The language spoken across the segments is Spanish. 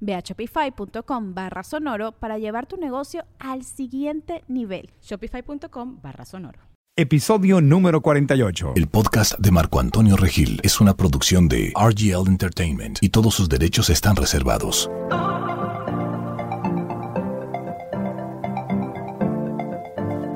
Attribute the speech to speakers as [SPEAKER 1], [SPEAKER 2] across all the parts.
[SPEAKER 1] Ve a shopify.com barra sonoro para llevar tu negocio al siguiente nivel.
[SPEAKER 2] Shopify.com barra sonoro.
[SPEAKER 3] Episodio número 48.
[SPEAKER 4] El podcast de Marco Antonio Regil es una producción de RGL Entertainment y todos sus derechos están reservados.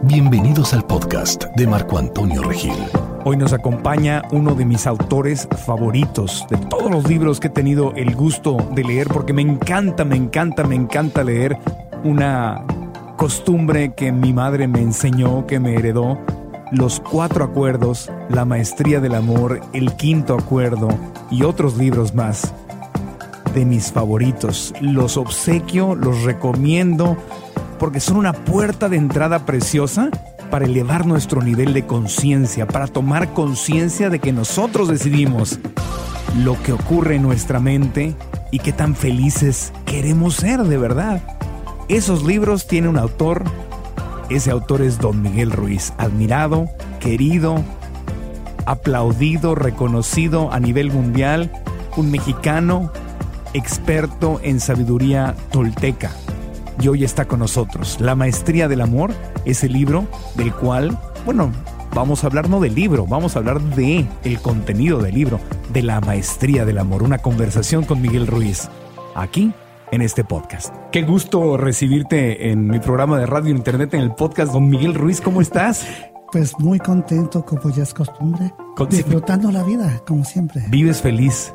[SPEAKER 4] Bienvenidos al podcast de Marco Antonio Regil.
[SPEAKER 3] Hoy nos acompaña uno de mis autores favoritos de todos los libros que he tenido el gusto de leer porque me encanta, me encanta, me encanta leer una costumbre que mi madre me enseñó, que me heredó. Los cuatro acuerdos, La maestría del amor, El quinto acuerdo y otros libros más de mis favoritos. Los obsequio, los recomiendo porque son una puerta de entrada preciosa para elevar nuestro nivel de conciencia, para tomar conciencia de que nosotros decidimos lo que ocurre en nuestra mente y qué tan felices queremos ser de verdad. Esos libros tienen un autor, ese autor es Don Miguel Ruiz, admirado, querido, aplaudido, reconocido a nivel mundial, un mexicano experto en sabiduría tolteca y hoy está con nosotros. La Maestría del Amor es el libro del cual, bueno, vamos a hablar no del libro, vamos a hablar de el contenido del libro, de la Maestría del Amor, una conversación con Miguel Ruiz, aquí en este podcast. Qué gusto recibirte en mi programa de radio e internet en el podcast, don Miguel Ruiz, ¿cómo estás?
[SPEAKER 5] Pues muy contento, como ya es costumbre, disfrutando la vida, como siempre.
[SPEAKER 3] ¿Vives feliz?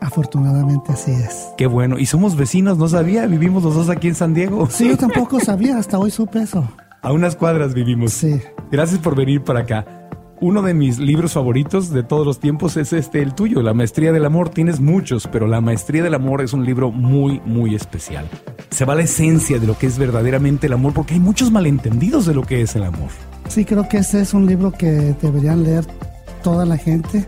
[SPEAKER 5] Afortunadamente así es.
[SPEAKER 3] Qué bueno. Y somos vecinos, no sabía. Vivimos los dos aquí en San Diego.
[SPEAKER 5] Sí, yo tampoco sabía. Hasta hoy supe eso.
[SPEAKER 3] A unas cuadras vivimos.
[SPEAKER 5] Sí.
[SPEAKER 3] Gracias por venir para acá. Uno de mis libros favoritos de todos los tiempos es este, el tuyo, La Maestría del Amor. Tienes muchos, pero La Maestría del Amor es un libro muy, muy especial. Se va a la esencia de lo que es verdaderamente el amor, porque hay muchos malentendidos de lo que es el amor.
[SPEAKER 5] Sí, creo que ese es un libro que deberían leer toda la gente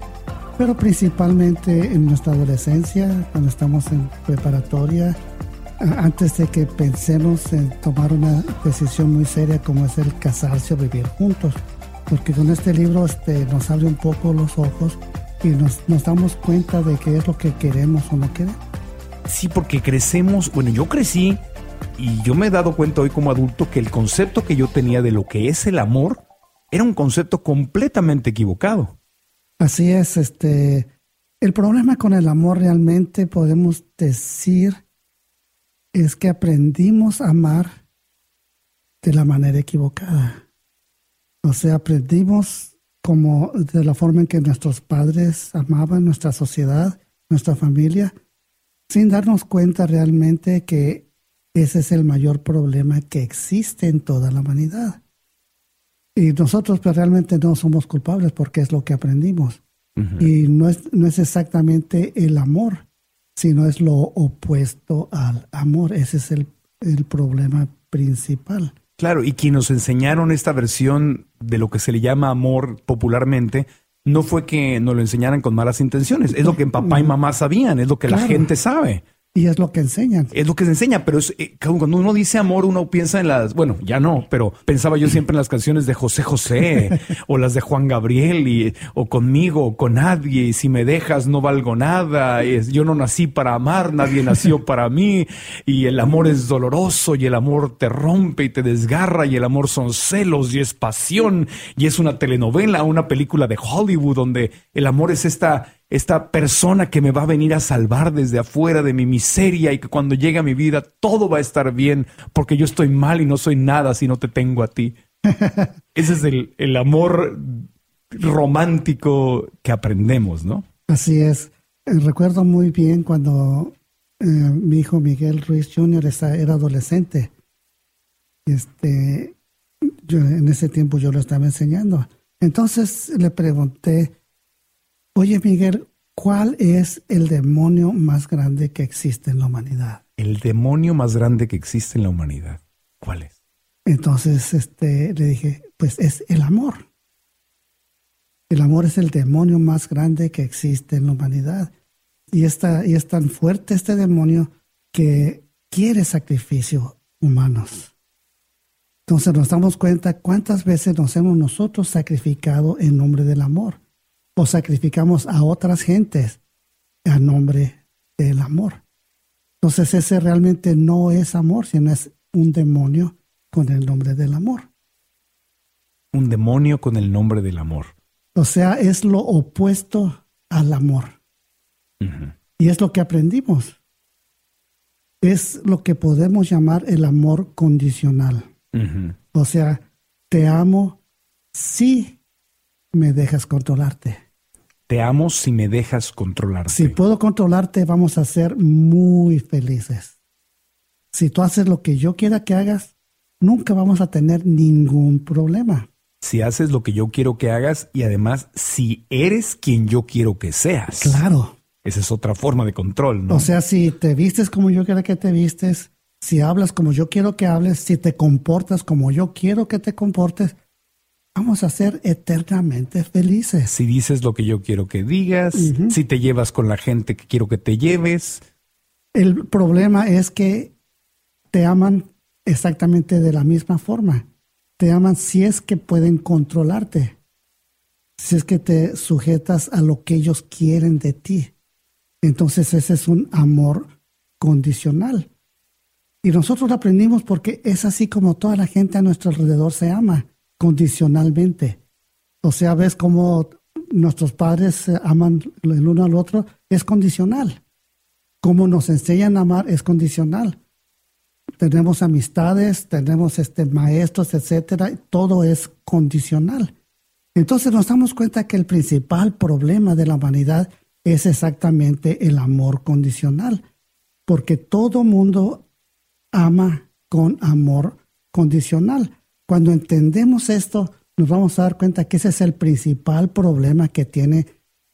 [SPEAKER 5] pero principalmente en nuestra adolescencia, cuando estamos en preparatoria, antes de que pensemos en tomar una decisión muy seria como es el casarse o vivir juntos. Porque con este libro este, nos abre un poco los ojos y nos, nos damos cuenta de qué es lo que queremos o no queremos.
[SPEAKER 3] Sí, porque crecemos, bueno, yo crecí y yo me he dado cuenta hoy como adulto que el concepto que yo tenía de lo que es el amor era un concepto completamente equivocado.
[SPEAKER 5] Así es, este, el problema con el amor realmente podemos decir es que aprendimos a amar de la manera equivocada. O sea, aprendimos como de la forma en que nuestros padres amaban nuestra sociedad, nuestra familia, sin darnos cuenta realmente que ese es el mayor problema que existe en toda la humanidad. Y nosotros pues, realmente no somos culpables porque es lo que aprendimos. Y no es, no es exactamente el amor, sino es lo opuesto al amor. Ese es el, el problema principal.
[SPEAKER 3] Claro, y quienes nos enseñaron esta versión de lo que se le llama amor popularmente, no fue que nos lo enseñaran con malas intenciones, es lo que papá y mamá sabían, es lo que la gente sabe.
[SPEAKER 5] Y es lo que enseñan.
[SPEAKER 3] Es lo que se enseña, pero es, eh, cuando uno dice amor, uno piensa en las, bueno, ya no, pero pensaba yo siempre en las canciones de José José o las de Juan Gabriel y, o conmigo o con nadie, y si me dejas no valgo nada, yo no nací para amar, nadie nació para mí, y el amor es doloroso y el amor te rompe y te desgarra y el amor son celos y es pasión y es una telenovela, una película de Hollywood donde el amor es esta esta persona que me va a venir a salvar desde afuera de mi miseria y que cuando llegue a mi vida todo va a estar bien porque yo estoy mal y no soy nada si no te tengo a ti. Ese es el, el amor romántico que aprendemos, ¿no?
[SPEAKER 5] Así es. Eh, recuerdo muy bien cuando eh, mi hijo Miguel Ruiz Jr. era adolescente. Este, yo en ese tiempo yo lo estaba enseñando. Entonces le pregunté, oye Miguel, ¿cuál es el demonio más grande que existe en la humanidad?
[SPEAKER 3] El demonio más grande que existe en la humanidad. ¿Cuál es?
[SPEAKER 5] Entonces este, le dije, pues es el amor. El amor es el demonio más grande que existe en la humanidad. Y, está, y es tan fuerte este demonio que quiere sacrificio humanos. Entonces nos damos cuenta cuántas veces nos hemos nosotros sacrificado en nombre del amor o sacrificamos a otras gentes en nombre del amor. Entonces ese realmente no es amor, sino es un demonio con el nombre del amor.
[SPEAKER 3] Un demonio con el nombre del amor.
[SPEAKER 5] O sea, es lo opuesto al amor. Y es lo que aprendimos. Es lo que podemos llamar el amor condicional. O sea, te amo si me dejas controlarte.
[SPEAKER 3] Te amo si me dejas controlarte.
[SPEAKER 5] Si puedo controlarte, vamos a ser muy felices. Si tú haces lo que yo quiera que hagas, nunca vamos a tener ningún problema.
[SPEAKER 3] Si haces lo que yo quiero que hagas y además si eres quien yo quiero que seas.
[SPEAKER 5] Claro.
[SPEAKER 3] Esa es otra forma de control, ¿no?
[SPEAKER 5] O sea, si te vistes como yo quiero que te vistes, si hablas como yo quiero que hables, si te comportas como yo quiero que te comportes, vamos a ser eternamente felices.
[SPEAKER 3] Si dices lo que yo quiero que digas, si te llevas con la gente que quiero que te lleves.
[SPEAKER 5] El problema es que te aman exactamente de la misma forma. Te aman si es que pueden controlarte, si es que te sujetas a lo que ellos quieren de ti. Entonces ese es un amor condicional. Y nosotros aprendimos porque es así como toda la gente a nuestro alrededor se ama, condicionalmente. O sea, ves cómo nuestros padres aman el uno al otro, es condicional. Como nos enseñan a amar es condicional. Tenemos amistades, tenemos este, maestros, etcétera, todo es condicional. Entonces nos damos cuenta que el principal problema de la humanidad es exactamente el amor condicional, porque todo mundo ama con amor condicional. Cuando entendemos esto, nos vamos a dar cuenta que ese es el principal problema que tiene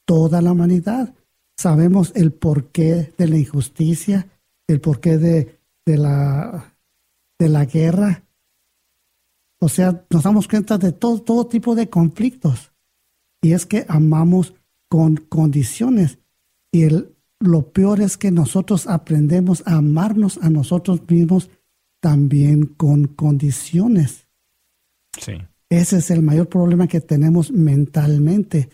[SPEAKER 5] toda la humanidad. Sabemos el porqué de la injusticia, el porqué de, de, la, de la guerra. O sea, nos damos cuenta de todo, todo tipo de conflictos. Y es que amamos con condiciones. Y el, lo peor es que nosotros aprendemos a amarnos a nosotros mismos también con condiciones. Ese es el mayor problema que tenemos mentalmente.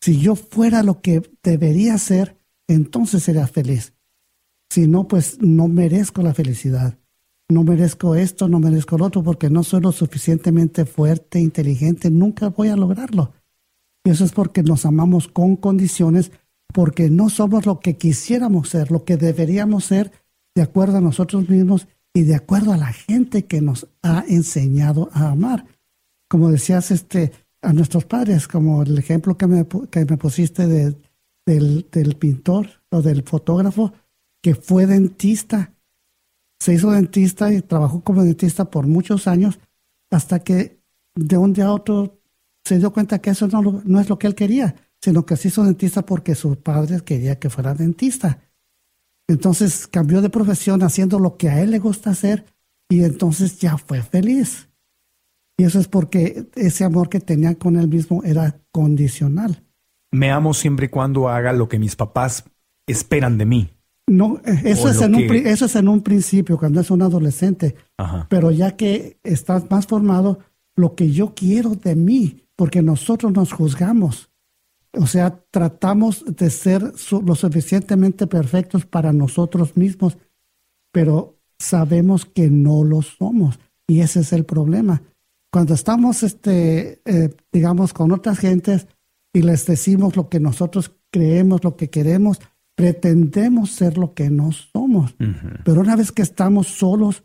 [SPEAKER 5] Si yo fuera lo que debería ser, entonces sería feliz. Si no, pues no merezco la felicidad. No merezco esto, no merezco lo otro, porque no soy lo suficientemente fuerte, inteligente, nunca voy a lograrlo. Y eso es porque nos amamos con condiciones porque no somos lo que quisiéramos ser, lo que deberíamos ser de acuerdo a nosotros mismos y de acuerdo a la gente que nos ha enseñado a amar. Como decías, este, a nuestros padres, como el ejemplo que me, que me pusiste de, del, del pintor o del fotógrafo que fue dentista. Se hizo dentista y trabajó como dentista por muchos años hasta que de un día a otro se dio cuenta que eso no, no es lo que él quería sino que se hizo dentista porque sus padres querían que fuera dentista. Entonces cambió de profesión haciendo lo que a él le gusta hacer y entonces ya fue feliz. Y eso es porque ese amor que tenía con él mismo era condicional.
[SPEAKER 3] Me amo siempre y cuando haga lo que mis papás esperan de mí.
[SPEAKER 5] No, eh, eso, es en, un, eso es en un principio, cuando es un adolescente. Pero ya que estás más formado, lo que yo quiero de mí, porque nosotros nos juzgamos. O sea, tratamos de ser lo suficientemente perfectos para nosotros mismos, pero sabemos que no lo somos. Y ese es el problema. Cuando estamos, este, eh, digamos, con otras gentes y les decimos lo que nosotros creemos, lo que queremos, pretendemos ser lo que no somos. Pero una vez que estamos solos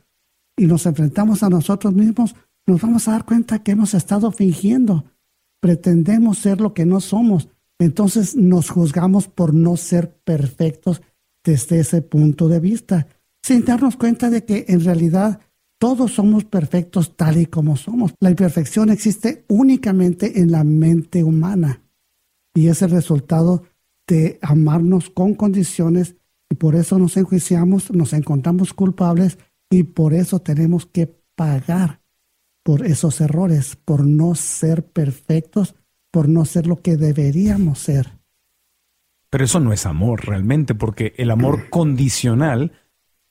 [SPEAKER 5] y nos enfrentamos a nosotros mismos, nos vamos a dar cuenta que hemos estado fingiendo pretendemos ser lo que no somos. Entonces nos juzgamos por no ser perfectos desde ese punto de vista, sin darnos cuenta de que en realidad todos somos perfectos tal y como somos. La imperfección existe únicamente en la mente humana y es el resultado de amarnos con condiciones y por eso nos enjuiciamos, nos encontramos culpables y por eso tenemos que pagar por esos errores, por no ser perfectos, por no ser lo que deberíamos ser.
[SPEAKER 3] Pero eso no es amor realmente, porque el amor condicional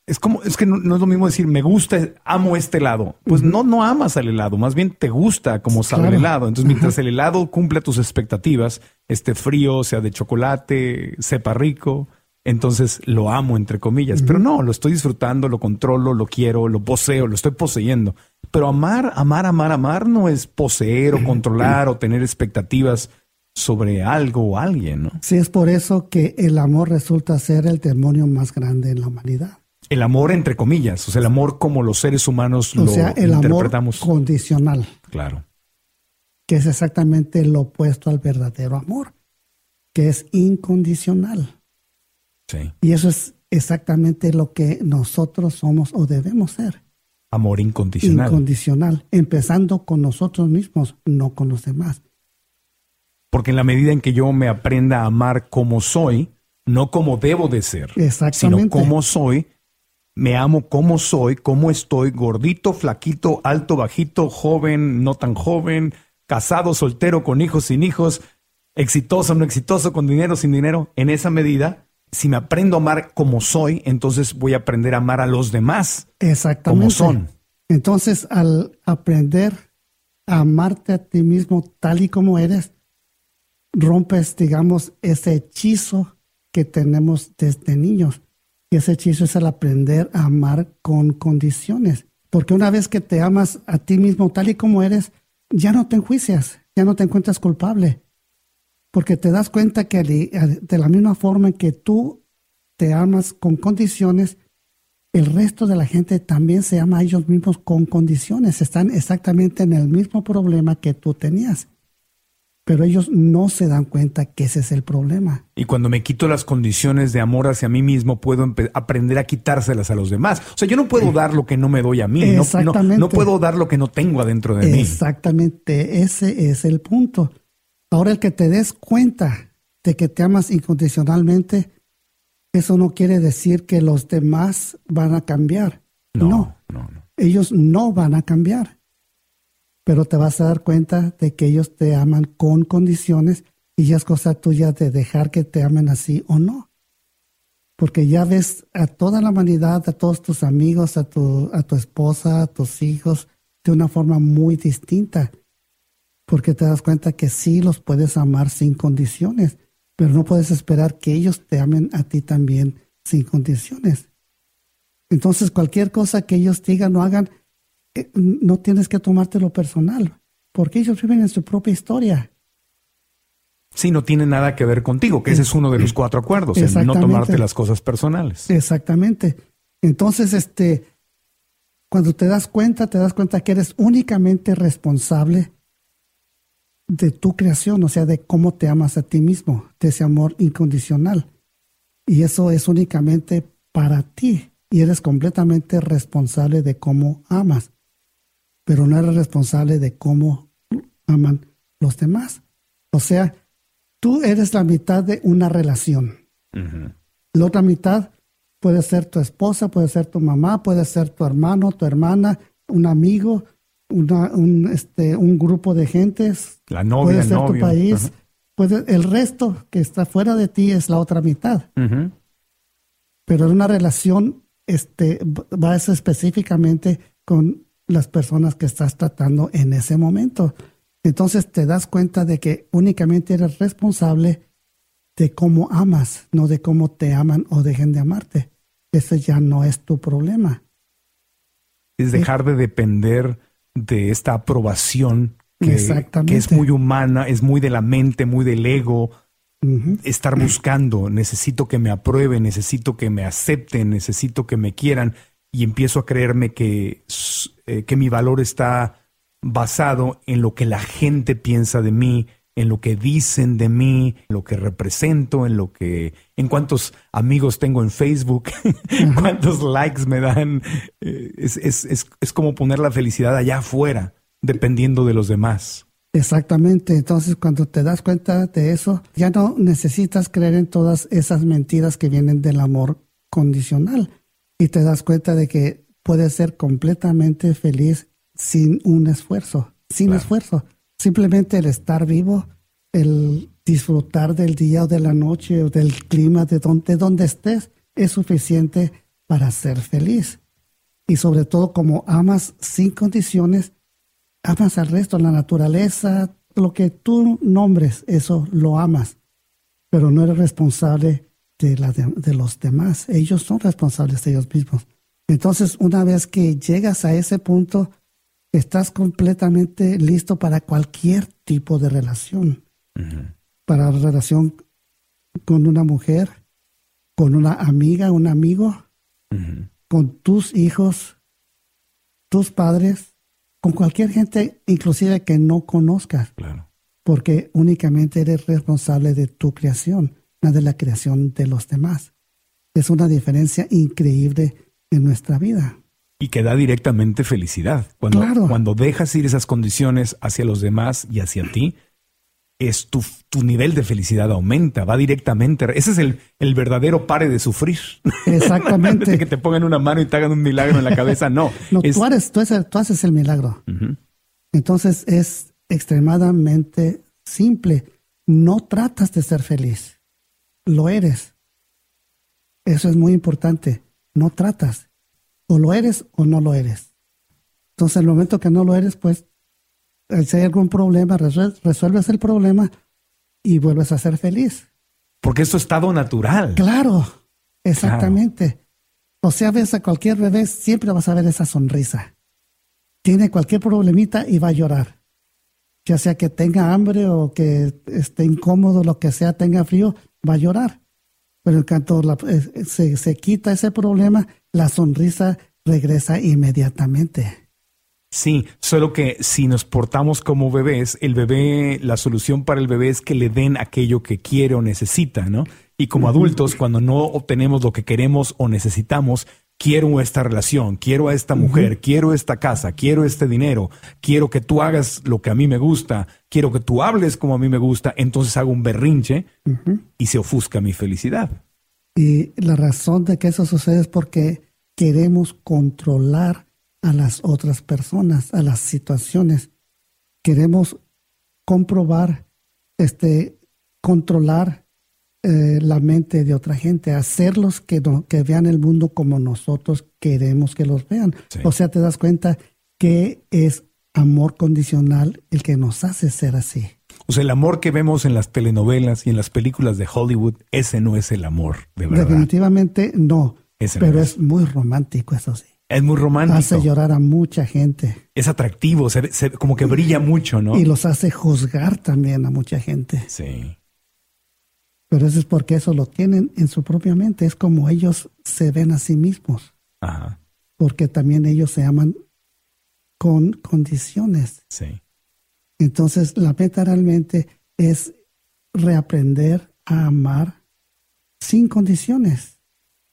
[SPEAKER 3] es como, es que no, es lo mismo decir me gusta, amo este helado. Pues no, no amas al helado, más bien te gusta como sabe el helado. Entonces, mientras el helado cumple tus expectativas, esté frío, sea de chocolate, sepa rico, entonces lo amo, entre comillas. Pero no, lo estoy disfrutando, lo controlo, lo quiero, lo poseo, lo estoy poseyendo. Pero amar, amar, amar, amar no es poseer o controlar o tener expectativas sobre algo o alguien, ¿no?
[SPEAKER 5] Sí, es por eso que el amor resulta ser el demonio más grande en la humanidad.
[SPEAKER 3] El amor entre comillas, o sea, el amor como los seres humanos
[SPEAKER 5] o
[SPEAKER 3] lo
[SPEAKER 5] sea, el
[SPEAKER 3] interpretamos.
[SPEAKER 5] amor condicional.
[SPEAKER 3] Claro.
[SPEAKER 5] Que es exactamente lo opuesto al verdadero amor, que es incondicional.
[SPEAKER 3] Sí.
[SPEAKER 5] Y eso es exactamente lo que nosotros somos o debemos ser.
[SPEAKER 3] Amor incondicional.
[SPEAKER 5] Incondicional, empezando con nosotros mismos, no con los demás.
[SPEAKER 3] Porque en la medida en que yo me aprenda a amar como soy, no como debo de ser, sino como soy, me amo como soy, como estoy, gordito, flaquito, alto, bajito, joven, no tan joven, casado, soltero, con hijos, sin hijos, exitoso, no exitoso, con dinero, sin dinero. En esa medida, si me aprendo a amar como soy, entonces voy a aprender a amar a los demás
[SPEAKER 5] Exactamente.
[SPEAKER 3] como son.
[SPEAKER 5] Entonces, al aprender a amarte a ti mismo tal y como eres, rompes, digamos, ese hechizo que tenemos desde niños y ese hechizo es el aprender a amar con condiciones. Porque una vez que te amas a ti mismo tal y como eres, ya no te enjuicias, ya no te encuentras culpable. Porque te das cuenta que de la misma forma en que tú te amas con condiciones, el resto de la gente también se ama a ellos mismos con condiciones. Están exactamente en el mismo problema que tú tenías pero ellos no se dan cuenta que ese es el problema.
[SPEAKER 3] Y cuando me quito las condiciones de amor hacia mí mismo, puedo aprender a quitárselas a los demás. O sea, yo no puedo dar lo que no me doy a mí. Exactamente. No, puedo dar lo que no tengo adentro de mí.
[SPEAKER 5] Exactamente, ese es el punto. Ahora el que te des cuenta de que te amas incondicionalmente, eso no quiere decir que los demás van a cambiar. no, no. no. Ellos no van a cambiar pero te vas a dar cuenta de que ellos te aman con condiciones y ya es cosa tuya de dejar que te amen así o no. Porque ya ves a toda la humanidad, a todos tus amigos, a tu, a tu esposa, a tus hijos, de una forma muy distinta. Porque te das cuenta que sí los puedes amar sin condiciones, pero no puedes esperar que ellos te amen a ti también sin condiciones. Entonces cualquier cosa que ellos digan o hagan, eh, no tienes que tomártelo personal, porque ellos viven en su propia historia.
[SPEAKER 3] Sí, no tiene nada que ver contigo, que ese es uno de los cuatro acuerdos, el no tomarte las cosas personales.
[SPEAKER 5] Exactamente. Entonces, este, cuando te das cuenta, te das cuenta que eres únicamente responsable de tu creación, o sea, de cómo te amas a ti mismo, de ese amor incondicional. Y eso es únicamente para ti, y eres completamente responsable de cómo amas pero no eres responsable de cómo aman los demás. O sea, tú eres la mitad de una relación. La otra mitad puede ser tu esposa, puede ser tu mamá, puede ser tu hermano, tu hermana, un amigo, una, un, este, un grupo de gentes.
[SPEAKER 3] La novia,
[SPEAKER 5] puede ser
[SPEAKER 3] tu
[SPEAKER 5] país. puede, el resto que está fuera de ti es la otra mitad. Pero en una relación este, va a ser específicamente con las personas que estás tratando en ese momento. Entonces te das cuenta de que únicamente eres responsable de cómo amas, no de cómo te aman o dejen de amarte. Ese ya no es tu problema.
[SPEAKER 3] Es dejar de depender de esta aprobación que, que, es muy humana, es muy de la mente, muy del ego. Estar buscando, necesito que me aprueben, necesito que me acepten, necesito que me quieran. Y empiezo a creerme que, eh, que mi valor está basado en lo que la gente piensa de mí, en lo que dicen de mí, en lo que represento, en lo que, en cuántos amigos tengo en Facebook, cuántos likes me dan. Eh, es, es, es, es como poner la felicidad allá afuera, dependiendo de los demás.
[SPEAKER 5] Exactamente, entonces cuando te das cuenta de eso, ya no necesitas creer en todas esas mentiras que vienen del amor condicional y te das cuenta de que puedes ser completamente feliz sin un esfuerzo, sin esfuerzo. Simplemente el estar vivo, el disfrutar del día o de la noche o del clima de donde, donde estés es suficiente para ser feliz. Y sobre todo como amas sin condiciones, amas al resto, la naturaleza, lo que tú nombres, eso lo amas, pero no eres responsable de, la de, los demás. Ellos son responsables de ellos mismos. Entonces, una vez que llegas a ese punto, estás completamente listo para cualquier tipo de relación. Para relación con una mujer, con una amiga, un amigo, con tus hijos, tus padres, con cualquier gente, inclusive que no conozcas. Porque únicamente eres responsable de tu creación, no de la creación de los demás. Es una diferencia increíble en nuestra vida.
[SPEAKER 3] Y que da directamente felicidad. Cuando, cuando dejas ir esas condiciones hacia los demás y hacia ti, es tu, tu, nivel de felicidad aumenta, va directamente. Ese es el, el verdadero pare de sufrir.
[SPEAKER 5] Exactamente.
[SPEAKER 3] que te pongan una mano y te hagan un milagro en la cabeza, no.
[SPEAKER 5] no tú, eres, tú, haces el milagro. Entonces es extremadamente simple. No tratas de ser feliz. Lo eres. Eso es muy importante. No tratas. O lo eres o no lo eres. Entonces, el momento que no lo eres, pues eh, si hay algún problema, resuelves el problema y vuelves a ser feliz.
[SPEAKER 3] Porque es tu estado natural.
[SPEAKER 5] Claro, exactamente. O sea, ves a cualquier bebé, siempre vas a ver esa sonrisa. Tiene cualquier problemita y va a llorar. Ya sea que tenga hambre o que esté incómodo, lo que sea, tenga frío, va a llorar. Pero en cuanto eh, se, se quita ese problema, la sonrisa regresa inmediatamente.
[SPEAKER 3] Sí, solo que si nos portamos como bebés, el bebé, la solución para el bebé es que le den aquello que quiere o necesita, ¿no? Y como adultos, cuando no obtenemos lo que queremos o necesitamos, quiero esta relación, quiero a esta mujer, quiero esta casa, quiero este dinero, quiero que tú hagas lo que a mí me gusta, quiero que tú hables como a mí me gusta, entonces hago un berrinche y se ofusca mi felicidad.
[SPEAKER 5] Y la razón de que eso sucede es porque queremos controlar a las otras personas, a las situaciones. Queremos comprobar, este, controlar eh, la mente de otra gente, hacerlos que, que vean el mundo como nosotros queremos que los vean. O sea, te das cuenta que es amor condicional el que nos hace ser así.
[SPEAKER 3] O sea, el amor que vemos en las telenovelas y en las películas de Hollywood, ese no es el amor, de verdad.
[SPEAKER 5] Definitivamente no. pero es muy romántico, eso sí.
[SPEAKER 3] Es muy romántico.
[SPEAKER 5] Hace llorar a mucha gente.
[SPEAKER 3] Es atractivo, se, como que brilla mucho, ¿no?
[SPEAKER 5] Y los hace juzgar también a mucha gente.
[SPEAKER 3] Sí.
[SPEAKER 5] Pero eso es porque eso lo tienen en su propia mente. Es como ellos se ven a sí mismos.
[SPEAKER 3] Ajá.
[SPEAKER 5] Porque también ellos se aman con condiciones.
[SPEAKER 3] Sí.
[SPEAKER 5] Entonces, la meta realmente es reaprender a amar sin condiciones.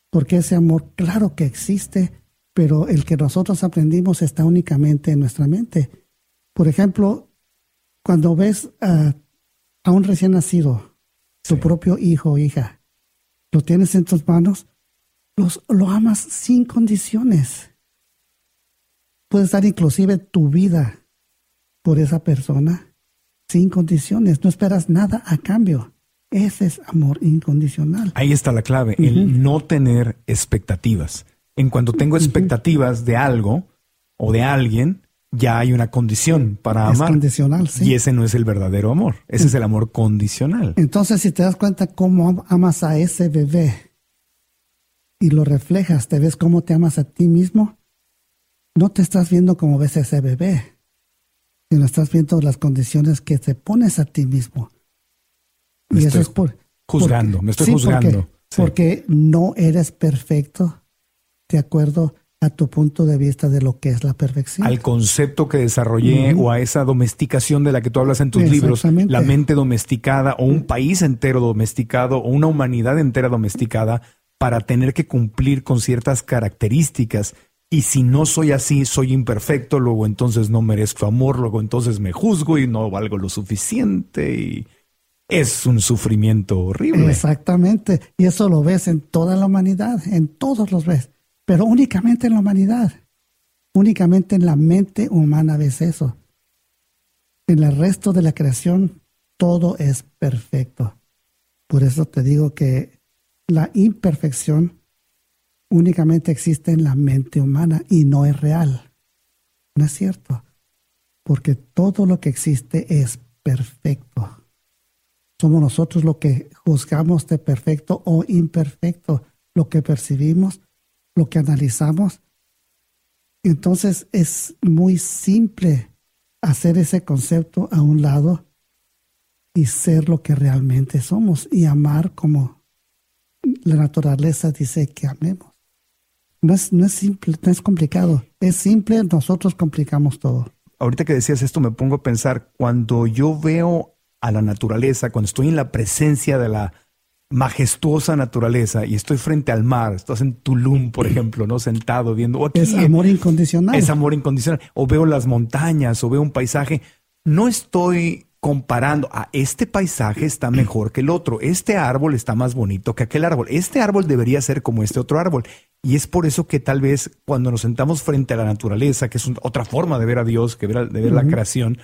[SPEAKER 5] Porque ese amor, claro que existe, pero el que nosotros aprendimos está únicamente en nuestra mente. Por ejemplo, cuando ves a, un recién nacido, su propio hijo o hija, lo tienes en tus manos, los, lo amas sin condiciones. Puedes dar inclusive tu vida por esa persona sin condiciones, no esperas nada a cambio. Ese es amor incondicional.
[SPEAKER 3] Ahí está la clave, el no tener expectativas. En cuanto tengo expectativas de algo o de alguien, ya hay una condición para
[SPEAKER 5] es
[SPEAKER 3] amar.
[SPEAKER 5] condicional, sí.
[SPEAKER 3] Y ese no es el verdadero amor. Ese es el amor condicional.
[SPEAKER 5] Entonces, si te das cuenta cómo amas a ese bebé y lo reflejas, te ves cómo te amas a ti mismo, no te estás viendo como ves a ese bebé, sino estás viendo las condiciones que te pones a ti mismo.
[SPEAKER 3] y eso es por juzgando, me estoy juzgando.
[SPEAKER 5] porque no eres perfecto de acuerdo a tu punto de vista de lo que es la perfección.
[SPEAKER 3] Al concepto que desarrollé o a esa domesticación de la que tú hablas en tus libros, la mente domesticada o un país entero domesticado o una humanidad entera domesticada para tener que cumplir con ciertas características. Y si no soy así, soy imperfecto, luego entonces no merezco amor, luego entonces me juzgo y no valgo lo suficiente y es un sufrimiento horrible.
[SPEAKER 5] Exactamente. Y eso lo ves en toda la humanidad, en todos los ves, pero únicamente en la humanidad. Únicamente en la mente humana ves eso. En el resto de la creación todo es perfecto. Por eso te digo que la imperfección únicamente existe en la mente humana y no es real. No es cierto. Porque todo lo que existe es perfecto. Somos nosotros lo que juzgamos de perfecto o imperfecto, lo que percibimos, lo que analizamos. Entonces es muy simple hacer ese concepto a un lado y ser lo que realmente somos y amar como la naturaleza dice que amemos. No es, no es simple, no es complicado. Es simple, nosotros complicamos todo.
[SPEAKER 3] ahorita que decías esto me pongo a pensar, cuando yo veo a la naturaleza, cuando estoy en la presencia de la majestuosa naturaleza y estoy frente al mar, estás en Tulum, por ejemplo, ¿no? Sentado viendo, o aquí,
[SPEAKER 5] Es amor incondicional.
[SPEAKER 3] es amor incondicional, o veo las montañas, o veo un paisaje, no estoy comparando, a este paisaje está mejor que el otro, este árbol está más bonito que aquel árbol, este árbol debería ser como este otro árbol. Y es por eso que tal vez cuando nos sentamos frente a la naturaleza, que es un- otra forma de ver a Dios, que ver de ver la creación,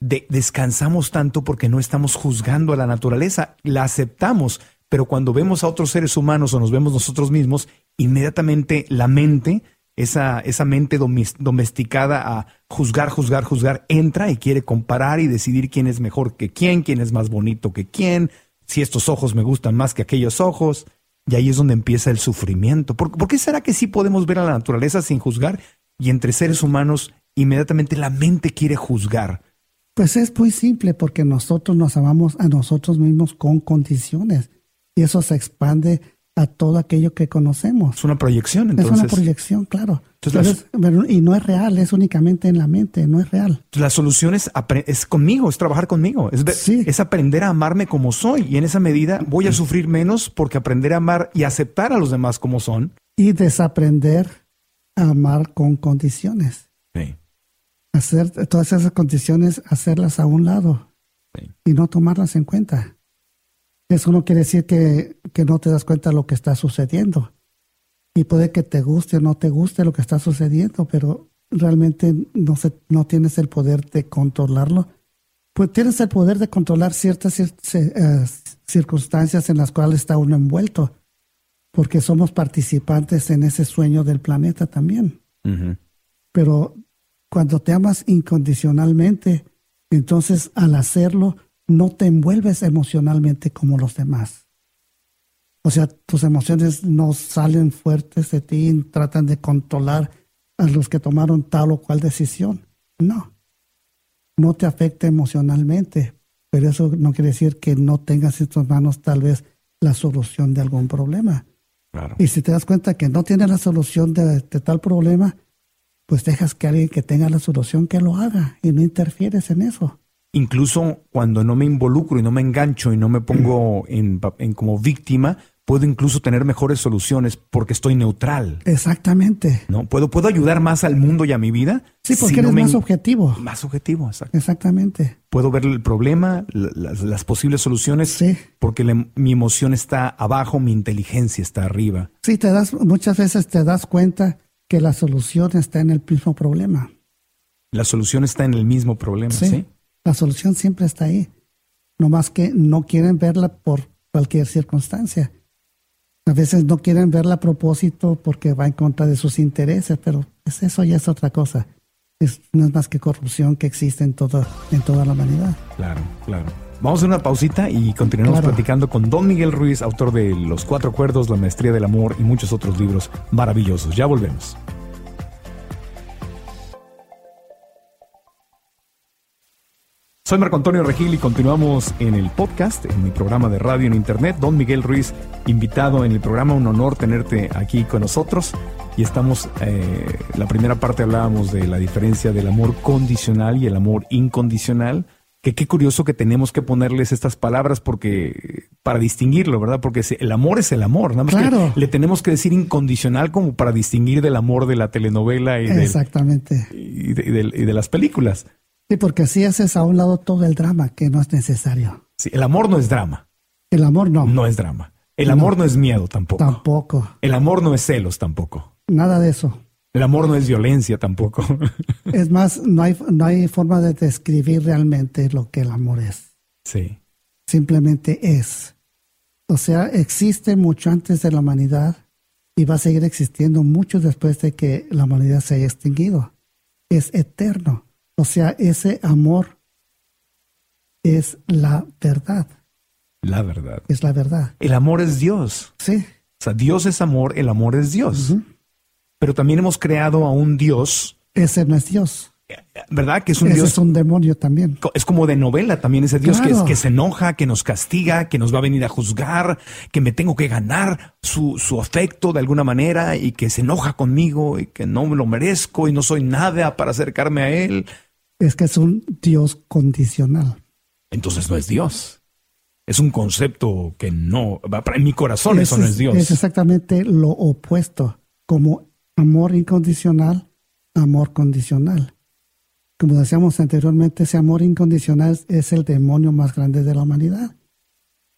[SPEAKER 3] de- descansamos tanto porque no estamos juzgando a la naturaleza, la aceptamos, pero cuando vemos a otros seres humanos o nos vemos nosotros mismos, inmediatamente la mente, esa, esa mente domesticada a juzgar, juzgar, juzgar, entra y quiere comparar y decidir quién es mejor que quién, quién es más bonito que quién, si estos ojos me gustan más que aquellos ojos. Y ahí es donde empieza el sufrimiento. ¿Por, por qué será que sí podemos ver a la naturaleza sin juzgar? Y entre seres humanos, inmediatamente la mente quiere juzgar.
[SPEAKER 5] Pues es muy simple porque nosotros nos amamos a nosotros mismos con condiciones y eso se expande a todo aquello que conocemos.
[SPEAKER 3] Es una proyección,
[SPEAKER 5] es
[SPEAKER 3] entonces.
[SPEAKER 5] una proyección, claro.
[SPEAKER 3] Entonces,
[SPEAKER 5] es- y no es real, es únicamente en la mente, no es real.
[SPEAKER 3] La solución es, es conmigo, es trabajar conmigo, es,
[SPEAKER 5] Sí.
[SPEAKER 3] es aprender a amarme como soy. Y en esa medida voy a sufrir menos porque aprender a amar y aceptar a los demás como son.
[SPEAKER 5] Y desaprender a amar con condiciones. Hacer todas esas condiciones, hacerlas a un lado
[SPEAKER 3] Sí.
[SPEAKER 5] y no tomarlas en cuenta. Eso no quiere decir que, que no te das cuenta de lo que está sucediendo. Y puede que te guste o no te guste lo que está sucediendo, pero realmente no, se, no tienes el poder de controlarlo. Pues tienes el poder de controlar ciertas cir- eh, circunstancias en las cuales está uno envuelto, porque somos participantes en ese sueño del planeta también. Pero cuando te amas incondicionalmente, entonces al hacerlo no te envuelves emocionalmente como los demás. O sea, tus emociones no salen fuertes de ti y tratan de controlar a los que tomaron tal o cual decisión. No. No te afecta emocionalmente, pero eso no quiere decir que no tengas en tus manos tal vez la solución de algún problema.
[SPEAKER 3] Claro.
[SPEAKER 5] Y si te das cuenta que no tienes la solución de, de tal problema, pues dejas que alguien que tenga la solución que lo haga y no interfieres en eso.
[SPEAKER 3] Incluso cuando no me involucro y no me engancho y no me pongo en, en como víctima, puedo incluso tener mejores soluciones porque estoy neutral.
[SPEAKER 5] Exactamente.
[SPEAKER 3] ¿no? ¿Puedo, ¿Puedo ayudar más al mundo y a mi vida?
[SPEAKER 5] Sí, porque
[SPEAKER 3] si
[SPEAKER 5] eres
[SPEAKER 3] no me
[SPEAKER 5] más objetivo.
[SPEAKER 3] Más objetivo, exacto.
[SPEAKER 5] Exactamente.
[SPEAKER 3] Puedo ver el problema, la- las, las posibles soluciones,
[SPEAKER 5] Sí.
[SPEAKER 3] porque mi emoción está abajo, mi inteligencia está arriba.
[SPEAKER 5] Sí, te das, muchas veces te das cuenta que la solución está en el mismo problema.
[SPEAKER 3] La solución está en el mismo problema,
[SPEAKER 5] Sí.
[SPEAKER 3] ¿sí?
[SPEAKER 5] La solución siempre está ahí. No más que no quieren verla por cualquier circunstancia. A veces no quieren verla a propósito porque va en contra de sus intereses, pero pues eso ya es otra cosa. Es, no es más que corrupción que existe en toda, en toda la humanidad.
[SPEAKER 3] Claro, claro. Vamos a una pausita y continuamos
[SPEAKER 5] Claro.
[SPEAKER 3] platicando con Don Miguel Ruiz, autor de Los Cuatro Acuerdos, La Maestría del Amor y muchos otros libros maravillosos. Ya volvemos. Soy Marco Antonio Regil y continuamos en el podcast, en mi programa de radio en internet. Don Miguel Ruiz, invitado en el programa, un honor tenerte aquí con nosotros. y estamos, eh, la primera parte hablábamos de la diferencia del amor condicional y el amor incondicional, que qué curioso que tenemos que ponerles estas palabras porque para distinguirlo, ¿verdad? Porque el amor es el amor, nada más
[SPEAKER 5] Claro.
[SPEAKER 3] que le tenemos que decir incondicional como para distinguir del amor de la telenovela y, del-
[SPEAKER 5] Exactamente.
[SPEAKER 3] y de, y del- y de las películas.
[SPEAKER 5] Sí, porque si haces a un lado todo el drama que no es necesario.
[SPEAKER 3] Sí, el amor no es drama,
[SPEAKER 5] El amor no,
[SPEAKER 3] no es drama. El amor no, es miedo tampoco.
[SPEAKER 5] tampoco.
[SPEAKER 3] El amor no es celos tampoco.
[SPEAKER 5] Nada de eso.
[SPEAKER 3] El amor no es violencia tampoco.
[SPEAKER 5] Es más, no hay, no hay forma de describir realmente lo que el amor es.
[SPEAKER 3] sí,
[SPEAKER 5] Simplemente es. O sea, existe mucho antes de la humanidad y va a seguir existiendo mucho después de que la humanidad se haya extinguido. Es eterno. O sea, ese amor es la verdad.
[SPEAKER 3] la verdad.
[SPEAKER 5] Es la verdad.
[SPEAKER 3] El amor es Dios.
[SPEAKER 5] Sí.
[SPEAKER 3] O sea, Dios es amor, el amor es Dios. Pero también hemos creado a un Dios,
[SPEAKER 5] Ese no es Dios.
[SPEAKER 3] ¿verdad? Que es un
[SPEAKER 5] Ese
[SPEAKER 3] Dios
[SPEAKER 5] es un demonio también.
[SPEAKER 3] es como de novela también ese Dios que, es-
[SPEAKER 5] Claro.
[SPEAKER 3] que se enoja, que nos castiga, que nos va a venir a juzgar, que me tengo que ganar su, su afecto de alguna manera y que se enoja conmigo y que no me lo merezco y no soy nada para acercarme a Él.
[SPEAKER 5] Es que es un Dios condicional.
[SPEAKER 3] Entonces no es Dios. Es un concepto que no, va para- en mi corazón eso
[SPEAKER 5] Ese
[SPEAKER 3] no es Dios.
[SPEAKER 5] Es exactamente lo opuesto. Como amor incondicional, amor condicional. Como decíamos anteriormente, ese amor incondicional es el demonio más grande de la humanidad.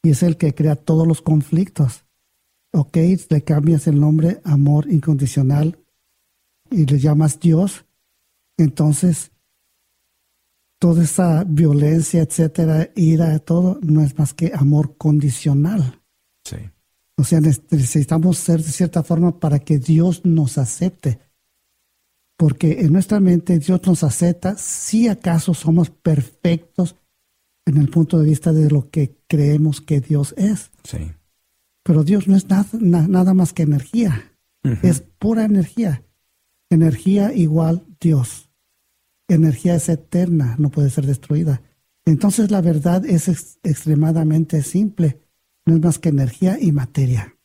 [SPEAKER 5] Y es el que crea todos los conflictos. Ok, le cambias el nombre amor incondicional y le llamas Dios. Entonces, toda esa violencia, etcétera, ira, todo, no es más que amor condicional.
[SPEAKER 3] Sí.
[SPEAKER 5] O sea, ne- necesitamos ser de cierta forma para que Dios nos acepte. Porque en nuestra mente Dios nos acepta si acaso somos perfectos en el punto de vista de lo que creemos que Dios es.
[SPEAKER 3] Sí.
[SPEAKER 5] Pero Dios no es nada, na- nada más que energía. Es pura energía. Energía igual Dios. Energía es eterna, no puede ser destruida. Entonces la verdad es ex- extremadamente simple. No es más que energía y materia.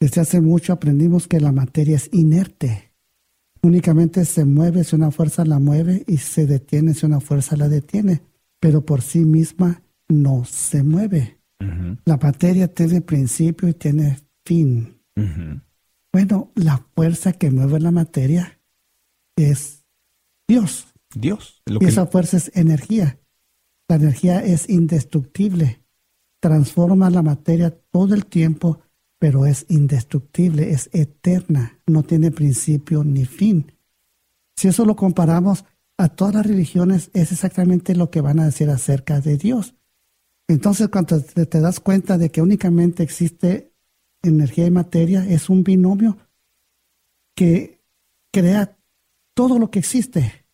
[SPEAKER 5] Desde hace mucho aprendimos que la materia es inerte. Únicamente se mueve si una fuerza la mueve y se detiene si una fuerza la detiene. Pero por sí misma no se mueve. La materia tiene principio y tiene fin. Bueno, la fuerza que mueve la materia es Dios.
[SPEAKER 3] Dios. Lo
[SPEAKER 5] Y
[SPEAKER 3] que,
[SPEAKER 5] esa fuerza es energía. La energía es indestructible. Transforma la materia todo el tiempo, pero es indestructible, es eterna, no tiene principio ni fin. Si eso lo comparamos a todas las religiones, es exactamente lo que van a decir acerca de Dios. Entonces, cuando te, te das cuenta de que únicamente existe energía y materia, es un binomio que crea todo lo que existe.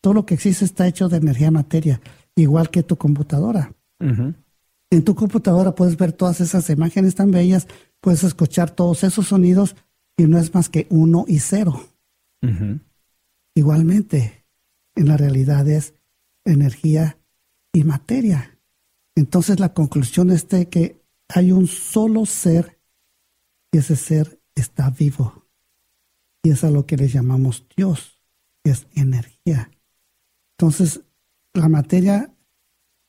[SPEAKER 5] Todo lo que existe está hecho de energía y materia, igual que tu computadora. En tu computadora puedes ver todas esas imágenes tan bellas, puedes escuchar todos esos sonidos y no es más que uno y cero. Igualmente, en la realidad es energía y materia. Entonces la conclusión es de que hay un solo ser y ese ser está vivo. Y es a lo que le llamamos Dios, es energía. Entonces, la materia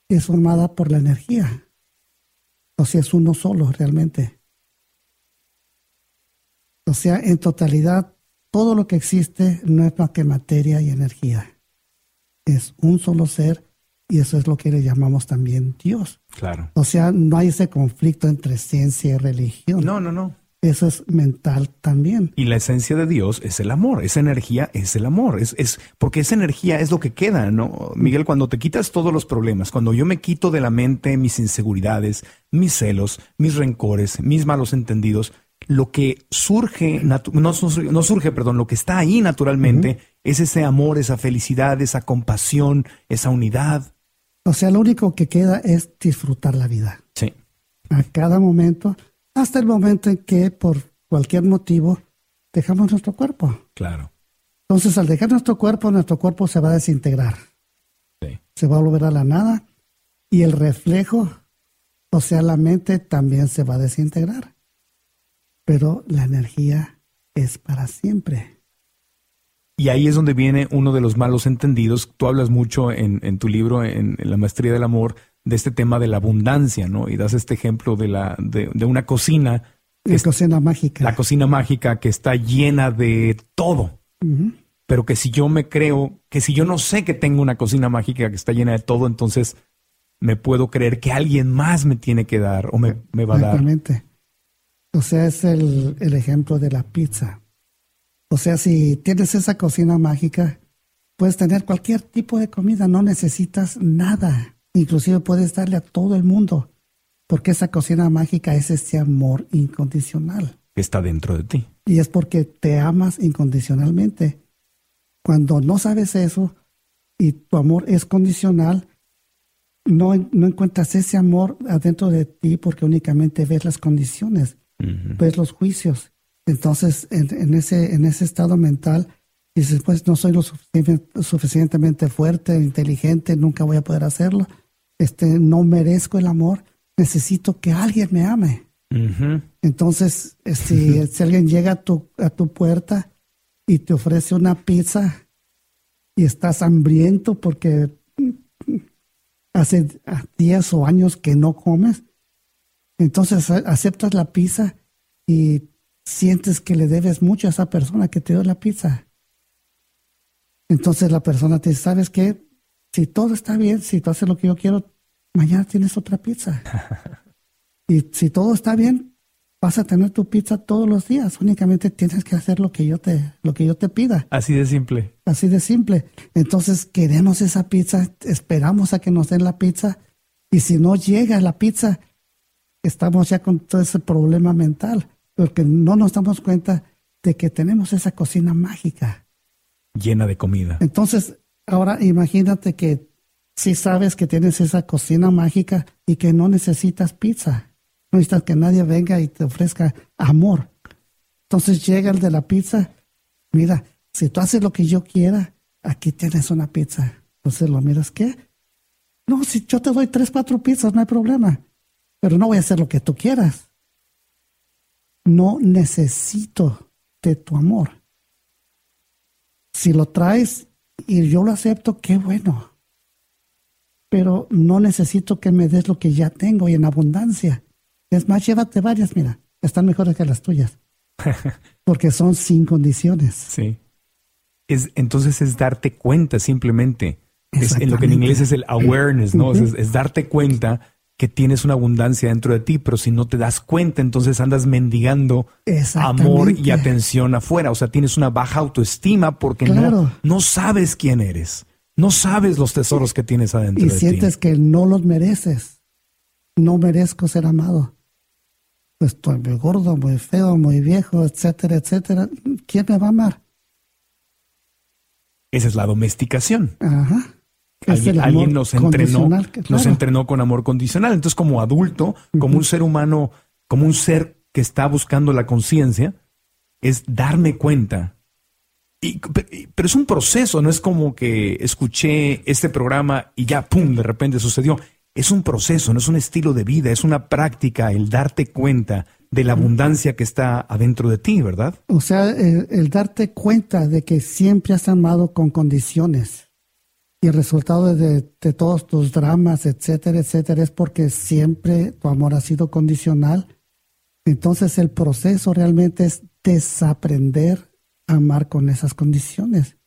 [SPEAKER 5] es formada por la energía. O sea, es uno solo realmente. O sea, en totalidad, todo lo que existe no es más que materia y energía. Es un solo ser y eso es lo que le llamamos también Dios.
[SPEAKER 3] Claro.
[SPEAKER 5] O sea, no hay ese conflicto entre ciencia y religión.
[SPEAKER 3] No, no, no.
[SPEAKER 5] Eso es mental también.
[SPEAKER 3] Y la esencia de Dios es el amor, esa energía es el amor, es, es porque esa energía es lo que queda, ¿no? Miguel, cuando te quitas todos los problemas, cuando yo me quito de la mente mis inseguridades, mis celos, mis rencores, mis malos entendidos, lo que surge, no, no surge, perdón, lo que está ahí naturalmente es ese amor, esa felicidad, esa compasión, esa unidad.
[SPEAKER 5] O sea, lo único que queda es disfrutar la vida.
[SPEAKER 3] Sí,
[SPEAKER 5] A cada momento, hasta el momento en que por cualquier motivo dejamos nuestro cuerpo.
[SPEAKER 3] claro.
[SPEAKER 5] Entonces, al dejar nuestro cuerpo, nuestro cuerpo se va a desintegrar.
[SPEAKER 3] Sí.
[SPEAKER 5] se va a volver a la nada y el reflejo, o sea, la mente también se va a desintegrar. pero la energía es para siempre.
[SPEAKER 3] Y ahí es donde viene uno de los malos entendidos. Tú hablas mucho en, en tu libro, en, en, La Maestría del Amor, de este tema de la abundancia, ¿no? Y das este ejemplo de, la, de, de una cocina.
[SPEAKER 5] La es, cocina mágica.
[SPEAKER 3] La cocina mágica que está llena de todo. Pero que si yo me creo, que si yo no sé que tengo una cocina mágica que está llena de todo, entonces me puedo creer que alguien más me tiene que dar o me, me va a dar.
[SPEAKER 5] Exactamente. O sea, es el, el ejemplo de la pizza. O sea, si tienes esa cocina mágica, puedes tener cualquier tipo de comida, no necesitas nada. Inclusive puedes darle a todo el mundo, porque esa cocina mágica es ese amor incondicional.
[SPEAKER 3] Que está dentro de ti.
[SPEAKER 5] Y es porque te amas incondicionalmente. Cuando no sabes eso y tu amor es condicional, no, no encuentras ese amor adentro de ti porque únicamente ves las condiciones, ves los juicios. Entonces, en, en ese, en ese estado mental, dices, pues no soy lo sufici- suficientemente fuerte, inteligente, nunca voy a poder hacerlo. Este, no merezco el amor, necesito que alguien me ame. Entonces, eh, si, alguien llega a tu, a tu puerta y te ofrece una pizza y estás hambriento porque hace días o años que no comes, entonces aceptas la pizza y sientes que le debes mucho a esa persona que te dio la pizza. Entonces la persona te dice, ¿sabes qué? Si todo está bien, si tú haces lo que yo quiero, mañana tienes otra pizza. Y si todo está bien, vas a tener tu pizza todos los días. Únicamente tienes que hacer lo que yo te, lo que yo te pida.
[SPEAKER 3] Así de simple.
[SPEAKER 5] Así de simple. Entonces queremos esa pizza, esperamos a que nos den la pizza. Y si no llega la pizza, estamos ya con todo ese problema mental. Porque no nos damos cuenta de que tenemos esa cocina mágica.
[SPEAKER 3] Llena de comida.
[SPEAKER 5] Entonces, ahora imagínate que si sabes que tienes esa cocina mágica y que no necesitas pizza, no necesitas que nadie venga y te ofrezca amor. Entonces llega el de la pizza, mira, si tú haces lo que yo quiera, aquí tienes una pizza. Entonces lo miras, ¿qué? No, si yo te doy tres, cuatro pizzas, no hay problema, pero no voy a hacer lo que tú quieras. No necesito de tu amor. Si lo traes y yo lo acepto, qué bueno. Pero no necesito que me des lo que ya tengo y en abundancia. Es más, llévate varias, mira, están mejores que las tuyas. Porque son sin condiciones.
[SPEAKER 3] Sí. Es, entonces es darte cuenta simplemente. Es, en lo que en inglés es el awareness, ¿no? Es darte cuenta que tienes una abundancia dentro de ti, pero si no te das cuenta, entonces andas mendigando amor y atención afuera. O sea, tienes una baja autoestima porque no, no sabes quién eres. No sabes los tesoros que tienes adentro
[SPEAKER 5] Y
[SPEAKER 3] de
[SPEAKER 5] sientes
[SPEAKER 3] ti.
[SPEAKER 5] que no los mereces. No merezco ser amado. Pues estoy muy gordo, muy feo, muy viejo, etcétera, etcétera. ¿Quién me va a amar?
[SPEAKER 3] Esa es la domesticación.
[SPEAKER 5] Ajá.
[SPEAKER 3] Alguien, nos entrenó, nos entrenó con amor condicional. Entonces, como adulto, como un ser humano, como un ser que está buscando la conciencia, es darme cuenta. Y- pe- pero es un proceso, no es como que escuché este programa y ya, ¡pum!, de repente sucedió. Es un proceso, no es un estilo de vida, es una práctica el darte cuenta de la abundancia que está adentro de ti, ¿verdad?
[SPEAKER 5] O sea, el, el darte cuenta de que siempre has amado con condiciones. Y el resultado de, de todos tus dramas, etcétera, etcétera, es porque siempre tu amor ha sido condicional. Entonces el proceso realmente es desaprender a amar con esas condiciones.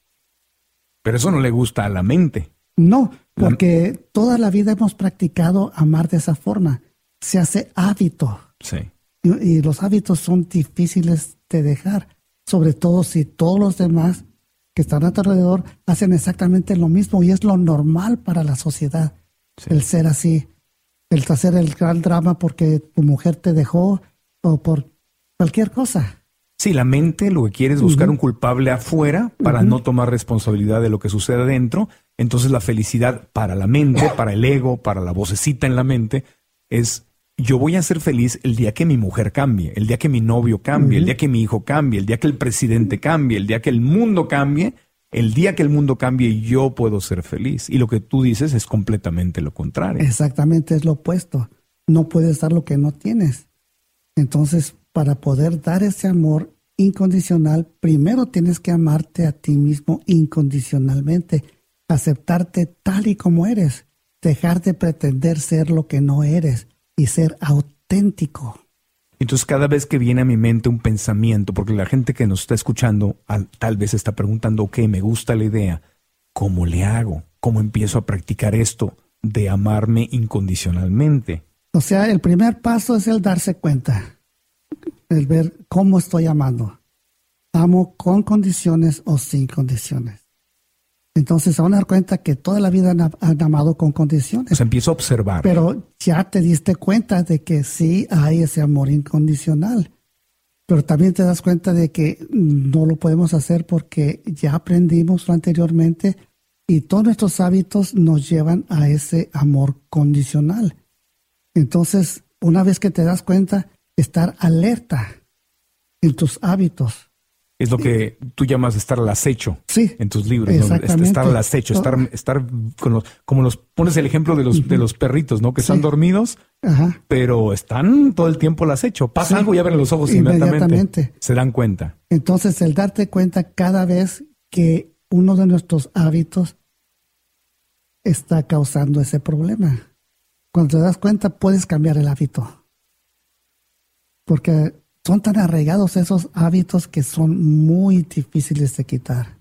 [SPEAKER 3] Pero eso no le gusta a la mente.
[SPEAKER 5] No, porque toda la vida hemos practicado amar de esa forma. Se hace hábito.
[SPEAKER 3] Sí.
[SPEAKER 5] Y, y los hábitos son difíciles de dejar, sobre todo si todos los demás que están a tu alrededor hacen exactamente lo mismo y es lo normal para la sociedad.
[SPEAKER 3] Sí.
[SPEAKER 5] El ser así, el hacer el gran drama porque tu mujer te dejó o por cualquier cosa.
[SPEAKER 3] Sí, la mente lo que quiere es buscar un culpable afuera para no tomar responsabilidad de lo que sucede adentro. Entonces la felicidad para la mente, para el ego, para la vocecita en la mente, es yo voy a ser feliz el día que mi mujer cambie, el día que mi novio cambie, el día que mi hijo cambie, el día que el presidente cambie, el día que el mundo cambie, el día que el mundo cambie yo puedo ser feliz. Y lo que tú dices es completamente lo contrario.
[SPEAKER 5] Exactamente es lo opuesto. No puedes dar lo que no tienes. Entonces, para poder dar ese amor incondicional, primero tienes que amarte a ti mismo incondicionalmente, aceptarte tal y como eres, dejar de pretender ser lo que no eres y ser auténtico.
[SPEAKER 3] Entonces cada vez que viene a mi mente un pensamiento, porque la gente que nos está escuchando tal vez está preguntando, ok, me gusta la idea, ¿cómo le hago? ¿Cómo empiezo a practicar esto de amarme incondicionalmente?
[SPEAKER 5] O sea, el primer paso es el darse cuenta, el ver cómo estoy amando. ¿Amo con condiciones o sin condiciones? Entonces se van a dar cuenta que toda la vida han, amado con condiciones.
[SPEAKER 3] Se empieza a observar.
[SPEAKER 5] Pero ya te diste cuenta de que sí hay ese amor incondicional. Pero también te das cuenta de que no lo podemos hacer porque ya aprendimos anteriormente y todos nuestros hábitos nos llevan a ese amor condicional. Entonces, una vez que te das cuenta, estar alerta en tus hábitos
[SPEAKER 3] es lo que tú llamas estar al acecho
[SPEAKER 5] sí,
[SPEAKER 3] en tus libros. Estar al acecho, estar, estar con los, como los pones el ejemplo de los, de los perritos, ¿no? Que están dormidos, pero están todo el tiempo al acecho. Pasa algo y abren los ojos inmediatamente. Se dan cuenta.
[SPEAKER 5] Entonces, el darte cuenta cada vez que uno de nuestros hábitos está causando ese problema. Cuando te das cuenta, puedes cambiar el hábito. Porque son tan arraigados esos hábitos que son muy difíciles de quitar.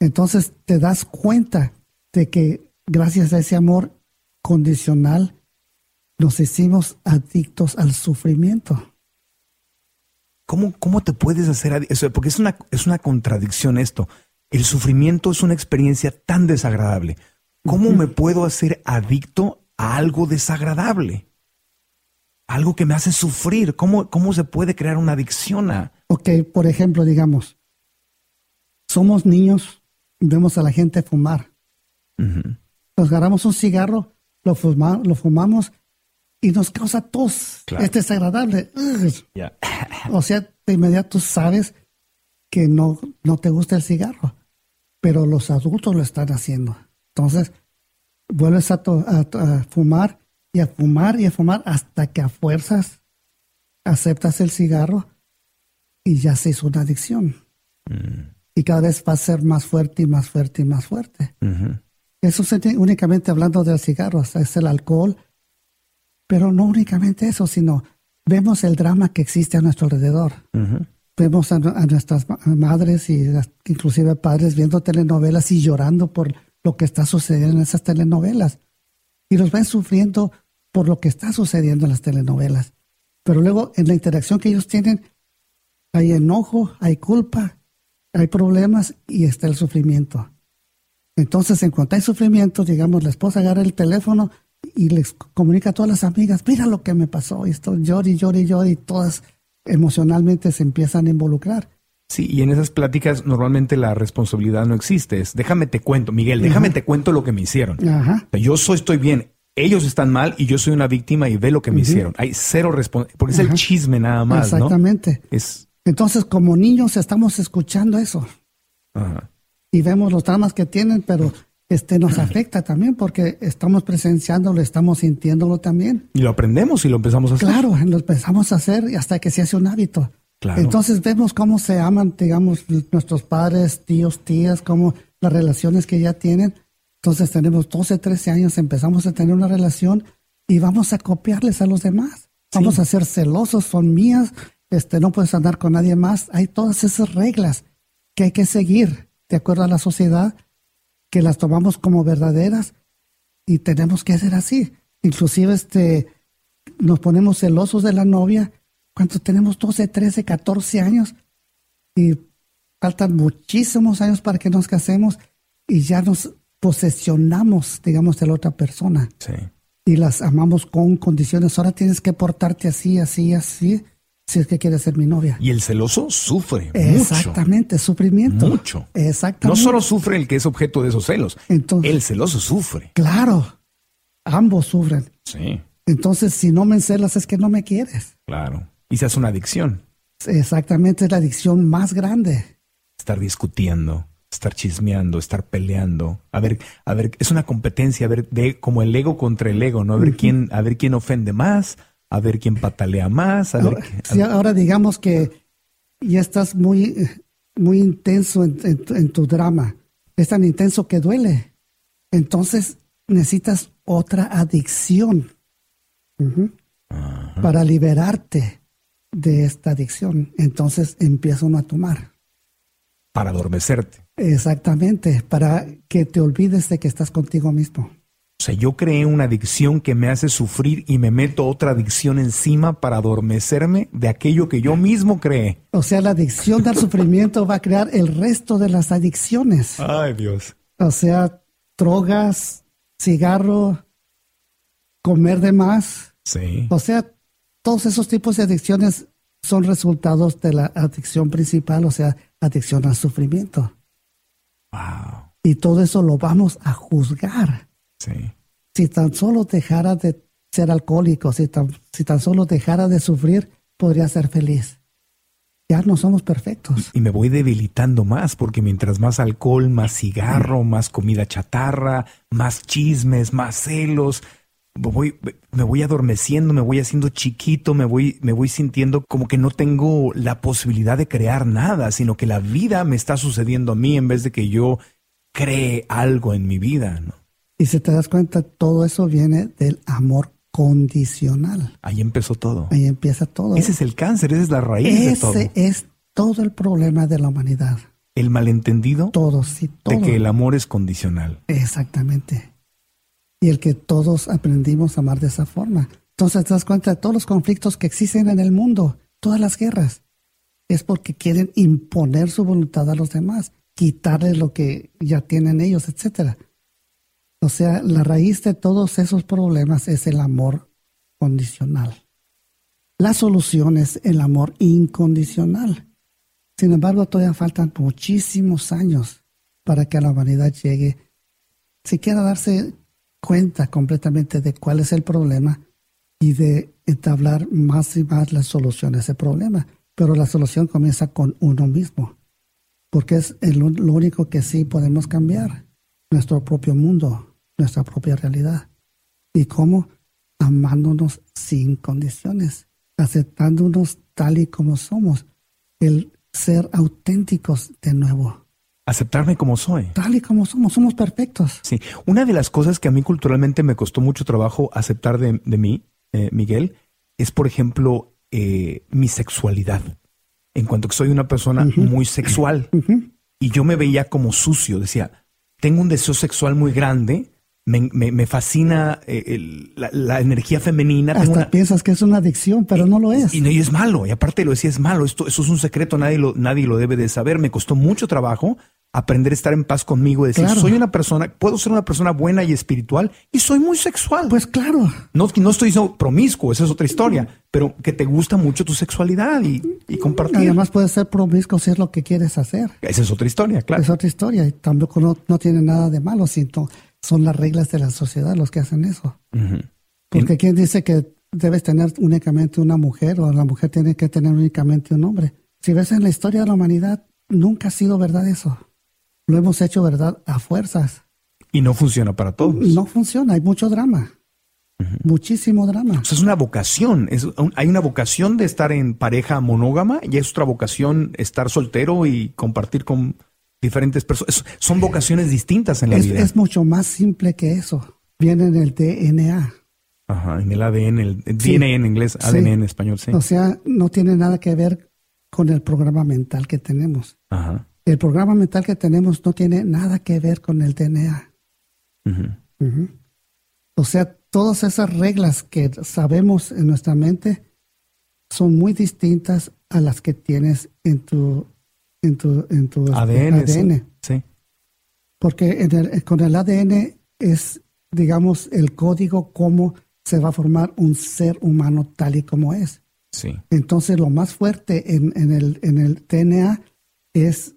[SPEAKER 5] Entonces te das cuenta de que gracias a ese amor condicional nos hicimos adictos al sufrimiento.
[SPEAKER 3] ¿Cómo, cómo te puedes hacer eso? Porque es una, es una contradicción esto. El sufrimiento es una experiencia tan desagradable. ¿Cómo me puedo hacer adicto a algo desagradable? Algo que me hace sufrir. ¿Cómo, cómo se puede crear una adicción a...?
[SPEAKER 5] Ok, por ejemplo, digamos, somos niños y vemos a la gente fumar. Nos agarramos un cigarro, lo, lo fumamos y nos causa tos. Es desagradable. o sea, de inmediato sabes que no, no te gusta el cigarro, pero los adultos lo están haciendo. Entonces, vuelves a, a fumar y a fumar y a fumar hasta que a fuerzas aceptas el cigarro y ya se hizo una adicción. Mm. Y cada vez va a ser más fuerte y más fuerte y más fuerte. Eso es únicamente hablando del cigarro, es el alcohol, pero no únicamente eso, sino vemos el drama que existe a nuestro alrededor. Vemos a, nuestras madres y inclusive padres viendo telenovelas y llorando por lo que está sucediendo en esas telenovelas. Y los ven sufriendo por lo que está sucediendo en las telenovelas. Pero luego en la interacción que ellos tienen hay enojo, hay culpa, hay problemas y está el sufrimiento. Entonces, en cuanto hay sufrimiento, digamos, la esposa agarra el teléfono y les comunica a todas las amigas, mira lo que me pasó, y esto llori, llori, llori, y todas emocionalmente se empiezan a involucrar.
[SPEAKER 3] Sí, y en esas pláticas normalmente la responsabilidad no existe. Es, déjame te cuento, Miguel, déjame te cuento lo que me hicieron. Ajá. yo soy, estoy bien ellos están mal y yo soy una víctima y ve lo que me hicieron. Hay cero responsabilidad, porque es el chisme nada más.
[SPEAKER 5] Exactamente. Es... Entonces, como niños estamos escuchando eso. Y vemos los dramas que tienen, pero este nos afecta también porque estamos presenciándolo, estamos sintiéndolo también.
[SPEAKER 3] Y lo aprendemos y lo empezamos a hacer.
[SPEAKER 5] Claro, lo empezamos a hacer hasta que se hace un hábito. Claro. Entonces vemos cómo se aman, digamos, nuestros padres, tíos, tías, cómo las relaciones que ya tienen entonces tenemos 12, 13 años, empezamos a tener una relación y vamos a copiarles a los demás. Vamos a ser celosos, son mías, este, no puedes andar con nadie más. Hay todas esas reglas que hay que seguir de acuerdo a la sociedad, que las tomamos como verdaderas y tenemos que hacer así. Inclusive este, nos ponemos celosos de la novia cuando tenemos 12, 13, 14 años y faltan muchísimos años para que nos casemos y ya nos posesionamos, digamos, de la otra persona. Sí. Y las amamos con condiciones. Ahora tienes que portarte así, así, así, si es que quieres ser mi novia.
[SPEAKER 3] Y el celoso sufre.
[SPEAKER 5] Exactamente, sufrimiento.
[SPEAKER 3] Mucho.
[SPEAKER 5] Exactamente.
[SPEAKER 3] No solo sufre el que es objeto de esos celos, Entonces, el celoso sufre.
[SPEAKER 5] Claro, ambos sufren.
[SPEAKER 3] Sí.
[SPEAKER 5] Entonces, si no me celas es que no me quieres.
[SPEAKER 3] Claro. Y se hace una adicción.
[SPEAKER 5] Exactamente, es la adicción más grande.
[SPEAKER 3] Estar discutiendo estar chismeando, estar peleando, a ver, a ver, es una competencia, a ver, de como el ego contra el ego, ¿no? A ver quién, a ver quién ofende más, a ver quién patalea más. A ver
[SPEAKER 5] ahora,
[SPEAKER 3] qué- a
[SPEAKER 5] sí, ahora digamos que ya estás muy, muy intenso en, en tu- en tu drama. Es tan intenso que duele. Entonces necesitas otra adicción para liberarte de esta adicción. Entonces empieza uno a tomar.
[SPEAKER 3] para adormecerte.
[SPEAKER 5] Exactamente, para que te olvides de que estás contigo mismo.
[SPEAKER 3] O sea, yo creé una adicción que me hace sufrir y me meto otra adicción encima para adormecerme de aquello que yo mismo creé.
[SPEAKER 5] O sea, la adicción al sufrimiento va a crear el resto de las adicciones.
[SPEAKER 3] Ay, Dios.
[SPEAKER 5] O sea, drogas, cigarro, comer de más.
[SPEAKER 3] Sí.
[SPEAKER 5] O sea, todos esos tipos de adicciones son resultados de la adicción principal, o sea, adicción al sufrimiento.
[SPEAKER 3] Wow.
[SPEAKER 5] Y todo eso lo vamos a juzgar.
[SPEAKER 3] Sí.
[SPEAKER 5] Si tan solo dejara de ser alcohólico, si tan, si tan solo dejara de sufrir, podría ser feliz. Ya no somos perfectos.
[SPEAKER 3] Y me voy debilitando más porque mientras más alcohol, más cigarro, más comida chatarra, más chismes, más celos, voy, me voy adormeciendo, me voy haciendo chiquito, me voy, me voy sintiendo como que no tengo la posibilidad de crear nada, sino que la vida me está sucediendo a mí en vez de que yo cree algo en mi vida. ¿no?
[SPEAKER 5] Y si te das cuenta, todo eso viene del amor condicional.
[SPEAKER 3] Ahí empezó todo.
[SPEAKER 5] Ahí empieza todo.
[SPEAKER 3] Ese es el cáncer, esa es la raíz de todo.
[SPEAKER 5] Ese es todo el problema de la humanidad.
[SPEAKER 3] El malentendido
[SPEAKER 5] Todo, sí, todo.
[SPEAKER 3] de que el amor es condicional.
[SPEAKER 5] Exactamente. Y el que todos aprendimos a amar de esa forma. Entonces te das cuenta de todos los conflictos que existen en el mundo, todas las guerras. Es porque quieren imponer su voluntad a los demás, quitarles lo que ya tienen ellos, etcétera. O sea, la raíz de todos esos problemas es el amor condicional. La solución es el amor incondicional. Sin embargo, todavía faltan muchísimos años para que la humanidad llegue siquiera darse cuenta completamente de cuál es el problema y de entablar más y más la solución a ese problema. Pero la solución comienza con uno mismo, porque es el lo único que sí podemos cambiar, nuestro propio mundo, nuestra propia realidad. ¿Y cómo? Amándonos sin condiciones, aceptándonos tal y como somos, el ser auténticos de nuevo,
[SPEAKER 3] Aceptarme como soy.
[SPEAKER 5] tal y como somos, somos perfectos.
[SPEAKER 3] Sí, una de las cosas que a mí culturalmente me costó mucho trabajo aceptar de, de mí, eh, Miguel, es, por ejemplo, eh, mi sexualidad. En cuanto que soy una persona muy sexual y yo me veía como sucio, decía, tengo un deseo sexual muy grande, me, me- me fascina eh, el- la, la energía femenina.
[SPEAKER 5] Hasta
[SPEAKER 3] una-
[SPEAKER 5] piensas que es una adicción, pero no lo es.
[SPEAKER 3] y, no, y es malo, y aparte lo decía, es malo, esto, eso es un secreto, nadie lo, nadie lo debe de saber. Me costó mucho trabajo aprender a estar en paz conmigo, decir,
[SPEAKER 5] Claro.
[SPEAKER 3] soy una persona, puedo ser una persona buena y espiritual y soy muy sexual.
[SPEAKER 5] Pues claro,
[SPEAKER 3] no, no estoy diciendo promiscuo, esa es otra historia, pero que te gusta mucho tu sexualidad y, y compartir.
[SPEAKER 5] además puedes ser promiscuo si es lo que quieres hacer.
[SPEAKER 3] esa es otra historia, claro.
[SPEAKER 5] Es otra historia y tampoco no, no tiene nada de malo, sino son las reglas de la sociedad los que hacen eso. Porque ¿quién dice que debes tener únicamente una mujer o la mujer tiene que tener únicamente un hombre? Si ves en la historia de la humanidad, nunca ha sido verdad eso. Lo hemos hecho verdad a fuerzas.
[SPEAKER 3] Y no funciona para todos.
[SPEAKER 5] No funciona, hay mucho drama. Muchísimo drama.
[SPEAKER 3] O sea, es una vocación. Es un- hay una vocación de estar en pareja monógama y es otra vocación estar soltero y compartir con diferentes personas. Son vocaciones distintas en la
[SPEAKER 5] Es,
[SPEAKER 3] vida.
[SPEAKER 5] es mucho más simple que eso. Viene en el DNA.
[SPEAKER 3] Ajá, en el ADN, el, el
[SPEAKER 5] Sí.
[SPEAKER 3] DNA en inglés,
[SPEAKER 5] Sí.
[SPEAKER 3] ADN en español, sí.
[SPEAKER 5] O sea, no tiene nada que ver con el programa mental que tenemos.
[SPEAKER 3] Ajá.
[SPEAKER 5] El programa mental que tenemos no tiene nada que ver con el DNA. O sea, todas esas reglas que sabemos en nuestra mente son muy distintas a las que tienes en tu en tu en tu
[SPEAKER 3] ADN.
[SPEAKER 5] ADN.
[SPEAKER 3] sí.
[SPEAKER 5] Porque en el- con el ADN es, digamos, el código cómo se va a formar un ser humano tal y como es.
[SPEAKER 3] Sí.
[SPEAKER 5] Entonces, lo más fuerte en, en el, en el DNA es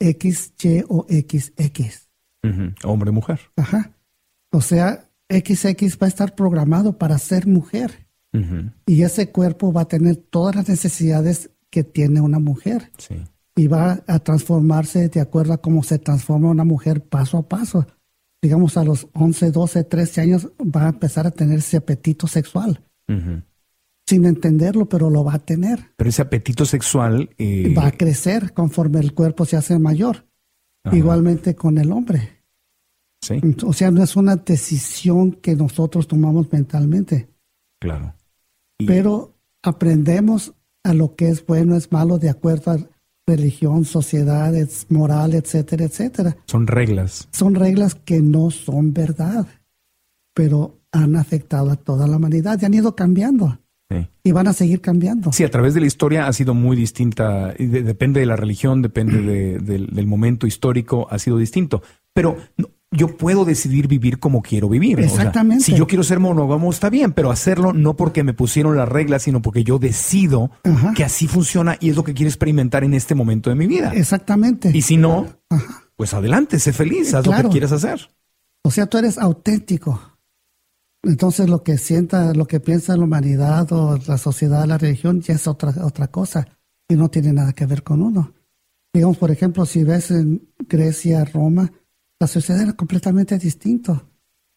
[SPEAKER 5] XY o XX.
[SPEAKER 3] Ujú. Hombre, mujer.
[SPEAKER 5] Ajá. O sea, XX va a estar programado para ser mujer. Y ese cuerpo va a tener todas las necesidades que tiene una mujer.
[SPEAKER 3] Sí.
[SPEAKER 5] Y va a transformarse de acuerdo a cómo se transforma una mujer paso a paso. Digamos, a los 11, 12, 13 años va a empezar a tener ese apetito sexual. Sin entenderlo, pero lo va a tener.
[SPEAKER 3] Pero ese apetito sexual... eh,
[SPEAKER 5] Va a crecer conforme el cuerpo se hace mayor.
[SPEAKER 3] Ajá.
[SPEAKER 5] Igualmente con el hombre.
[SPEAKER 3] Sí,
[SPEAKER 5] O sea, no es una decisión que nosotros tomamos mentalmente,
[SPEAKER 3] claro. Y-
[SPEAKER 5] pero aprendemos a lo que es bueno, es malo, de acuerdo a religión, sociedad, moral, etcétera, etcétera.
[SPEAKER 3] Son reglas.
[SPEAKER 5] Son reglas que no son verdad, pero han afectado a toda la humanidad y han ido cambiando
[SPEAKER 3] Sí.
[SPEAKER 5] y van a seguir cambiando.
[SPEAKER 3] Sí, a través de la historia ha sido muy distinta. de- depende de la religión, depende de- del, del momento histórico, ha sido distinto. Pero no, yo puedo decidir vivir como quiero vivir. O sea,
[SPEAKER 5] Exactamente.
[SPEAKER 3] si yo quiero ser monógamo, está bien, pero hacerlo no porque me pusieron las reglas, sino porque yo decido
[SPEAKER 5] Ajá.
[SPEAKER 3] que así funciona y es lo que quiero experimentar en este momento de mi vida.
[SPEAKER 5] Exactamente.
[SPEAKER 3] Y si no, pues adelante, sé feliz, haz lo que quieras hacer.
[SPEAKER 5] O sea, tú eres auténtico. Entonces lo que sienta, lo que piensa la humanidad o la sociedad, la religión, ya es otra, otra cosa y no tiene nada que ver con uno. Digamos, por ejemplo, si ves en Grecia, Roma, la sociedad era completamente distinto.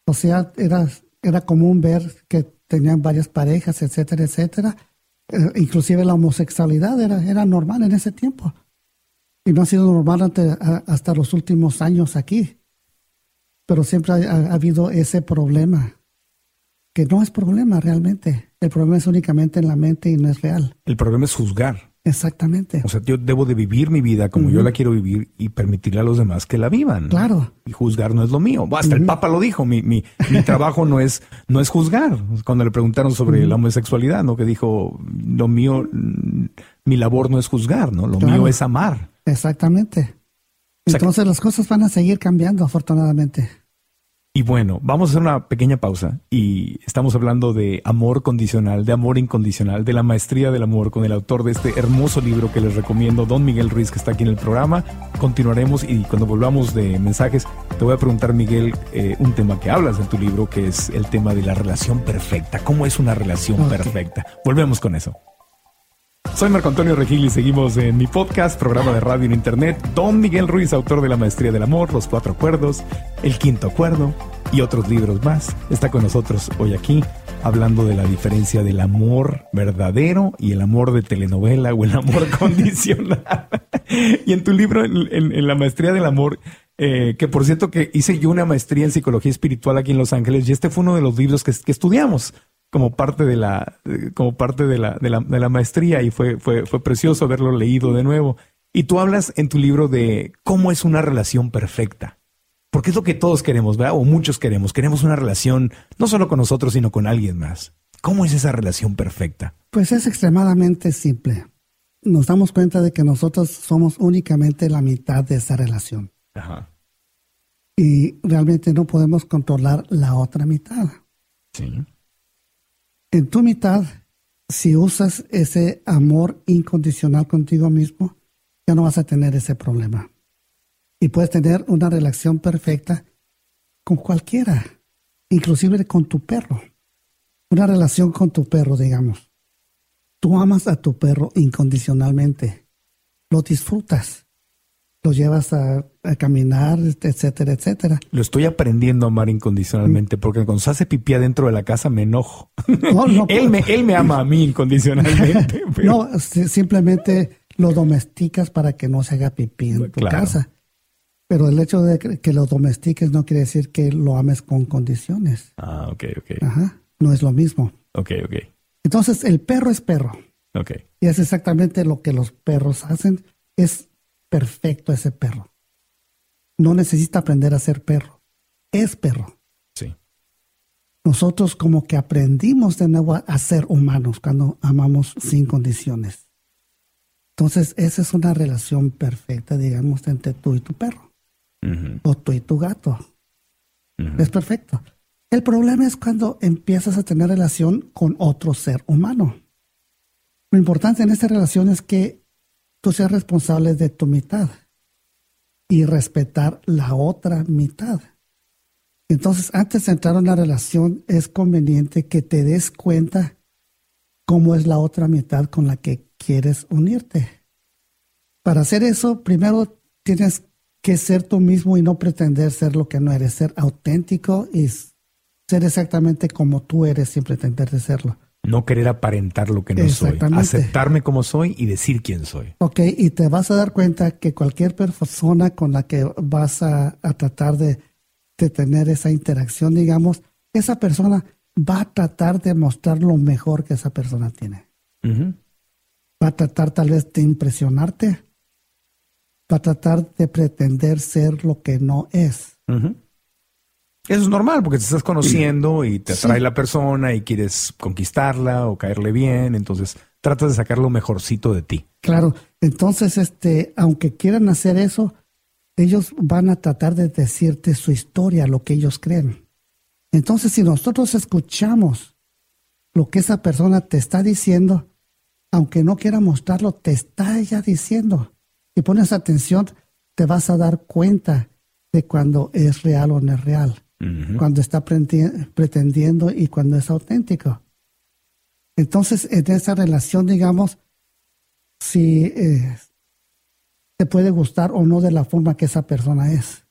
[SPEAKER 5] O sea, era, era común ver que tenían varias parejas, etcétera, etcétera. Eh, inclusive la homosexualidad era, era normal en ese tiempo. Y no ha sido normal ante- hasta los últimos años aquí pero siempre ha habido ese problema, que no es problema realmente. El problema es únicamente en la mente y no es real.
[SPEAKER 3] El problema es juzgar.
[SPEAKER 5] Exactamente.
[SPEAKER 3] O sea, yo debo de vivir mi vida como yo la quiero vivir y permitirle a los demás que la vivan.
[SPEAKER 5] Claro.
[SPEAKER 3] Y juzgar no es lo mío. Hasta el Papa lo dijo. Mi, mi, mi trabajo no es, no es juzgar. Cuando le preguntaron sobre la homosexualidad, ¿no? Que dijo, lo mío, mi labor no es juzgar, ¿no? Lo
[SPEAKER 5] Claro.
[SPEAKER 3] mío es amar.
[SPEAKER 5] Exactamente.
[SPEAKER 3] O sea,
[SPEAKER 5] Entonces las cosas van a seguir cambiando, afortunadamente.
[SPEAKER 3] Y bueno, vamos a hacer una pequeña pausa y estamos hablando de amor condicional, de amor incondicional, de la maestría del amor con el autor de este hermoso libro que les recomiendo, Don Miguel Ruiz, que está aquí en el programa. Continuaremos y cuando volvamos de mensajes, te voy a preguntar, Miguel, eh, un tema que hablas en tu libro, que es el tema de la relación perfecta. ¿Cómo es una relación perfecta? Volvemos con eso. Soy Marco Antonio Regil y seguimos en mi podcast, programa de radio en internet. Don Miguel Ruiz, autor de La Maestría del Amor, Los Cuatro Acuerdos, El Quinto Acuerdo y otros libros más, está con nosotros hoy aquí hablando de la diferencia del amor verdadero y el amor de telenovela o el amor condicional. y en tu libro, en, en- en La Maestría del Amor, eh, que por cierto que hice yo una maestría en psicología espiritual aquí en Los Ángeles y este fue uno de los libros que, que estudiamos como parte de la como parte de la, de la, de la maestría y fue, fue, fue precioso haberlo leído de nuevo. Y tú hablas en tu libro de cómo es una relación perfecta. Porque es lo que todos queremos, ¿verdad? O muchos queremos. Queremos una relación no solo con nosotros, sino con alguien más. ¿Cómo es esa relación perfecta?
[SPEAKER 5] Pues es extremadamente simple. Nos damos cuenta de que nosotros somos únicamente la mitad de esa relación
[SPEAKER 3] Ajá.
[SPEAKER 5] y realmente no podemos controlar la otra mitad.
[SPEAKER 3] Sí.
[SPEAKER 5] En tu mitad, si usas ese amor incondicional contigo mismo, ya no vas a tener ese problema. Y puedes tener una relación perfecta con cualquiera, inclusive con tu perro. Una relación con tu perro, digamos. Tú amas a tu perro incondicionalmente. Lo disfrutas. Lo llevas a, a caminar, etcétera, etcétera.
[SPEAKER 3] Lo estoy aprendiendo a amar incondicionalmente porque cuando se hace pipí adentro de la casa me enojo.
[SPEAKER 5] No, no,
[SPEAKER 3] él, me, él me ama a mí incondicionalmente. pero-
[SPEAKER 5] No, si- simplemente lo domesticas para que no se haga pipí en tu
[SPEAKER 3] Claro.
[SPEAKER 5] casa. Pero el hecho de que que lo domestiques no quiere decir que lo ames con condiciones.
[SPEAKER 3] Ah, ok, ok.
[SPEAKER 5] Ajá, no es lo mismo.
[SPEAKER 3] Ok, ok.
[SPEAKER 5] Entonces, el perro es perro.
[SPEAKER 3] Ok.
[SPEAKER 5] Y es exactamente lo que los perros hacen. Es perfecto ese perro. No necesita aprender a ser perro. Es perro.
[SPEAKER 3] Sí.
[SPEAKER 5] Nosotros como que aprendimos de nuevo a- ser humanos cuando amamos sin condiciones. Entonces, esa es una relación perfecta, digamos, entre tú y tu perro, o tú y tu gato. Es perfecto. El problema es cuando empiezas a tener relación con otro ser humano. Lo importante en esta relación es que tú seas responsable de tu mitad y respetar la otra mitad. Entonces, antes de entrar en una relación, es conveniente que te des cuenta cómo es la otra mitad con la que quieres unirte. Para hacer eso, primero tienes que ser tú mismo y no pretender ser lo que no eres, ser auténtico y ser exactamente como tú eres sin pretender de serlo.
[SPEAKER 3] No querer aparentar lo que no soy. Aceptarme como soy y decir quién soy.
[SPEAKER 5] Ok, y te vas a dar cuenta que cualquier persona con la que vas a, a tratar de, de tener esa interacción, digamos, esa persona va a tratar de mostrar lo mejor que esa persona tiene. Va a tratar tal vez de impresionarte. Va a tratar de pretender ser lo que no es.
[SPEAKER 3] Eso es normal porque te estás conociendo y te atrae
[SPEAKER 5] Sí.
[SPEAKER 3] la persona y quieres conquistarla o caerle bien. Entonces tratas de sacar lo mejorcito de ti.
[SPEAKER 5] Claro, entonces, este, aunque quieran hacer eso, ellos van a tratar de decirte su historia, lo que ellos creen. Entonces, si nosotros escuchamos lo que esa persona te está diciendo, aunque no quiera mostrarlo, te está ya diciendo. Si pones atención, te vas a dar cuenta de cuando es real o no es real, Cuando está pretendi- pretendiendo y cuando es auténtico. Entonces, en esa relación, digamos, si eh, te puede gustar o no de la forma que esa persona es.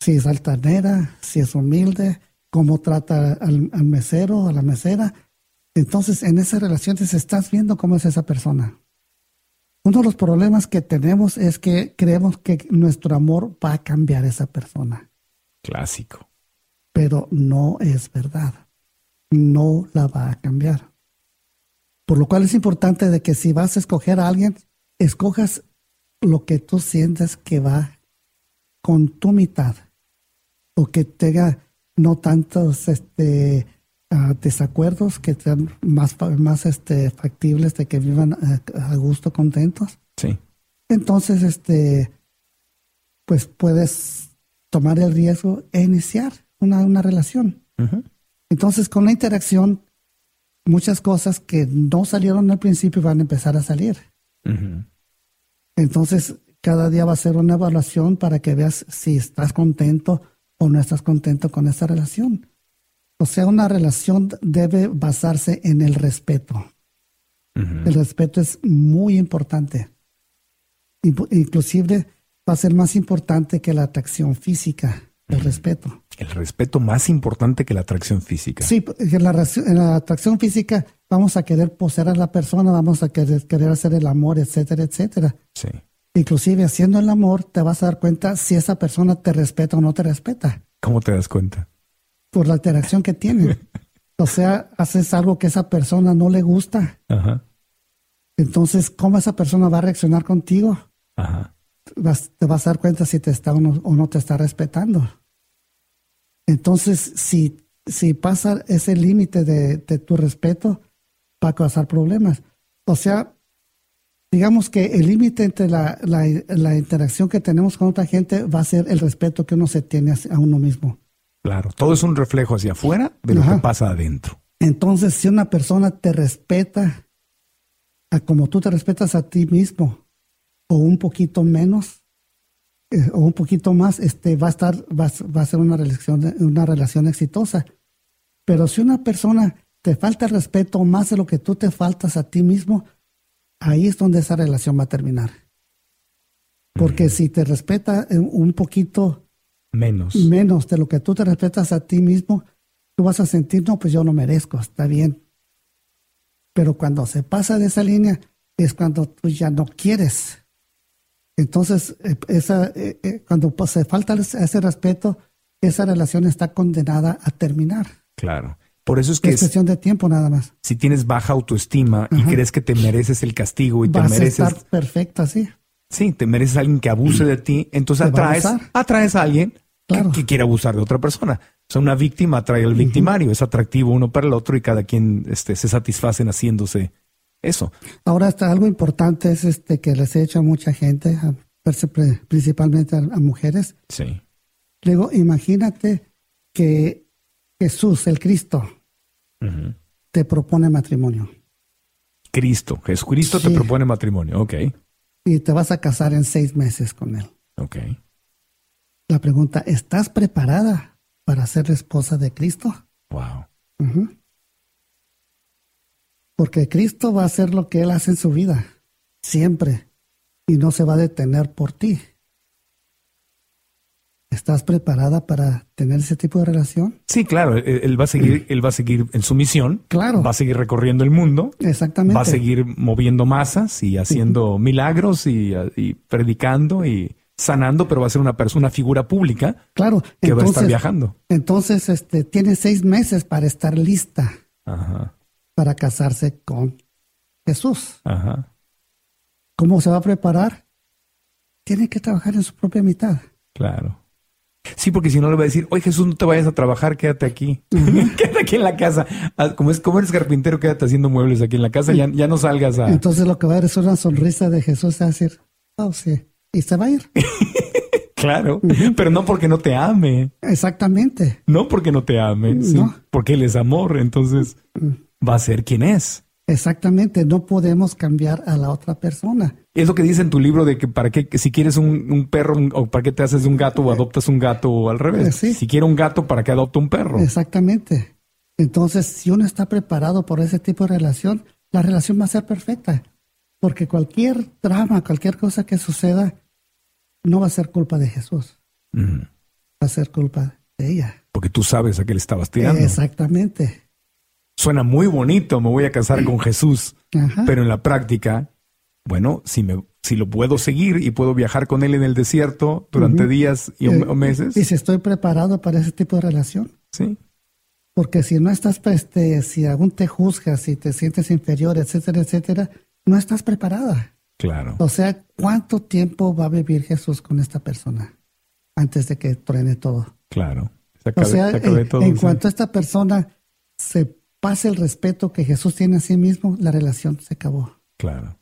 [SPEAKER 5] Si es altanera, si es humilde, cómo trata al, al mesero, a la mesera. Entonces, en esas relaciones estás viendo cómo es esa persona. Uno de los problemas que tenemos es que creemos que nuestro amor va a cambiar a esa persona,
[SPEAKER 3] Clásico.
[SPEAKER 5] pero no es verdad. No la va a cambiar. Por lo cual es importante de que si vas a escoger a alguien, escojas lo que tú sientes que va con tu mitad o que tenga no tantos este ah, desacuerdos que sean más más este factibles de que vivan ah, a gusto contentos
[SPEAKER 3] Sí.
[SPEAKER 5] entonces este pues puedes tomar el riesgo e iniciar una, una relación entonces con la interacción muchas cosas que no salieron al principio van a empezar a salir entonces, cada día va a ser una evaluación para que veas si estás contento o no estás contento con esa relación. O sea, una relación debe basarse en el respeto. El respeto es muy importante. Inclusive va a ser más importante que la atracción física, el respeto.
[SPEAKER 3] El respeto más importante que la atracción física.
[SPEAKER 5] Sí, en la, raci- en la atracción física vamos a querer poseer a la persona, vamos a querer, querer hacer el amor, etcétera, etcétera.
[SPEAKER 3] Sí.
[SPEAKER 5] Inclusive haciendo el amor te vas a dar cuenta si esa persona te respeta o no te respeta
[SPEAKER 3] ¿Cómo te das cuenta?
[SPEAKER 5] por la interacción que tienen. O sea, haces algo que esa persona no le gusta.
[SPEAKER 3] Ajá.
[SPEAKER 5] Entonces, ¿cómo esa persona va a reaccionar contigo?
[SPEAKER 3] Ajá.
[SPEAKER 5] Vas- te vas a dar cuenta si te está o no, o no te está respetando. Entonces, si, si pasa ese límite de, de tu respeto, va a causar problemas. O sea, digamos que el límite entre la, la, la interacción que tenemos con otra gente va a ser el respeto que uno se tiene a uno mismo.
[SPEAKER 3] Claro. Todo es un reflejo hacia afuera de lo
[SPEAKER 5] Ajá.
[SPEAKER 3] que pasa adentro.
[SPEAKER 5] Entonces, si una persona te respeta a como tú te respetas a ti mismo, o un poquito menos, eh, o un poquito más, este, va a estar, va, va a ser una relación, una relación exitosa. Pero si una persona te falta respeto más de lo que tú te faltas a ti mismo, ahí es donde esa relación va a terminar. Porque si te respeta eh, un poquito
[SPEAKER 3] Menos.
[SPEAKER 5] menos de lo que tú te respetas a ti mismo, tú vas a sentir, no, pues yo lo merezco, está bien. Pero cuando se pasa de esa línea, es cuando tú ya no quieres. Entonces, eh, esa, eh, eh, cuando pues, se falta ese respeto, esa relación está condenada a terminar.
[SPEAKER 3] Claro. Por eso es que
[SPEAKER 5] Es
[SPEAKER 3] es-
[SPEAKER 5] cuestión de tiempo nada más.
[SPEAKER 3] si tienes baja autoestima y crees que te mereces el castigo y te
[SPEAKER 5] Vas a
[SPEAKER 3] mereces,
[SPEAKER 5] estar perfecta, sí.
[SPEAKER 3] sí, te mereces a alguien que abuse de ti, entonces
[SPEAKER 5] va a
[SPEAKER 3] atraes, atraes a alguien que-
[SPEAKER 5] Claro.
[SPEAKER 3] que, quiere abusar de otra persona. O sea, una víctima atrae al victimario, es atractivo uno para el otro y cada quien este, se satisfacen haciéndose eso.
[SPEAKER 5] Ahora está algo importante es este que les he hecho a mucha gente, a- principalmente a- a mujeres,
[SPEAKER 3] Sí.
[SPEAKER 5] Luego, imagínate que Jesús, el Cristo, te propone matrimonio
[SPEAKER 3] Cristo, Jesucristo te
[SPEAKER 5] Sí.
[SPEAKER 3] propone matrimonio. Ok,
[SPEAKER 5] y te vas a casar en seis meses con él.
[SPEAKER 3] ok.
[SPEAKER 5] La pregunta, ¿estás preparada para ser la esposa de Cristo?
[SPEAKER 3] Wow.
[SPEAKER 5] Ujú. Porque Cristo va a hacer lo que Él hace en su vida, siempre, y no se va a detener por ti. ¿Estás preparada para tener ese tipo de relación?
[SPEAKER 3] Sí, claro, él, él va a seguir, él va a seguir en su misión.
[SPEAKER 5] Claro.
[SPEAKER 3] Va a seguir recorriendo el mundo.
[SPEAKER 5] Exactamente.
[SPEAKER 3] Va a seguir moviendo masas y haciendo milagros y, y predicando y sanando, pero va a ser una persona, una figura pública
[SPEAKER 5] Claro.
[SPEAKER 3] que va a estar viajando.
[SPEAKER 5] Entonces, este, tiene seis meses para estar lista
[SPEAKER 3] Ajá,
[SPEAKER 5] para casarse con Jesús.
[SPEAKER 3] ajá.
[SPEAKER 5] ¿Cómo se va a preparar? Tiene que trabajar en su propia mitad.
[SPEAKER 3] Claro. Sí, porque si no le va a decir, oye Jesús, no te vayas a trabajar, quédate aquí. quédate aquí en la casa. Ah, Como, es, como eres carpintero, quédate haciendo muebles aquí en la casa, ya, ya no salgas a...
[SPEAKER 5] Entonces lo que va a ver es una sonrisa de Jesús a decir, oh sí, y se va a ir.
[SPEAKER 3] Claro, pero no porque no te ame,
[SPEAKER 5] Exactamente.
[SPEAKER 3] no porque no te ame, sí,
[SPEAKER 5] No.
[SPEAKER 3] porque él es amor, entonces va a ser quien es.
[SPEAKER 5] Exactamente. No podemos cambiar a la otra persona.
[SPEAKER 3] Es lo que dice en tu libro de que para qué, si quieres un, un perro un- o para qué te haces de un gato o adoptas un gato o al revés.
[SPEAKER 5] Eh, sí.
[SPEAKER 3] Si quiero un gato, ¿para qué adopto un perro?
[SPEAKER 5] Exactamente. Entonces, si uno está preparado por ese tipo de relación, la relación va a ser perfecta. Porque cualquier drama, cualquier cosa que suceda, no va a ser culpa de Jesús. Va a ser culpa de ella.
[SPEAKER 3] Porque tú sabes a qué le estabas tirando.
[SPEAKER 5] Exactamente.
[SPEAKER 3] Suena muy bonito, me voy a casar con Jesús.
[SPEAKER 5] Ajá.
[SPEAKER 3] Pero en la práctica, bueno, si me, si lo puedo seguir y puedo viajar con él en el desierto durante días y, o-
[SPEAKER 5] Eh,
[SPEAKER 3] o meses,
[SPEAKER 5] Y si estoy preparado para ese tipo de relación.
[SPEAKER 3] sí,
[SPEAKER 5] Porque si no estás, este, si aún te juzgas, si te sientes inferior, etcétera, etcétera, no estás preparada.
[SPEAKER 3] claro,
[SPEAKER 5] O sea, ¿cuánto tiempo va a vivir Jesús con esta persona antes de que truene todo?
[SPEAKER 3] claro. Se
[SPEAKER 5] O
[SPEAKER 3] acabe-
[SPEAKER 5] sea,
[SPEAKER 3] se acabe
[SPEAKER 5] en,
[SPEAKER 3] todo,
[SPEAKER 5] en
[SPEAKER 3] sí.
[SPEAKER 5] cuanto esta persona se pase el respeto que Jesús tiene a sí mismo, la relación se acabó.
[SPEAKER 3] Claro.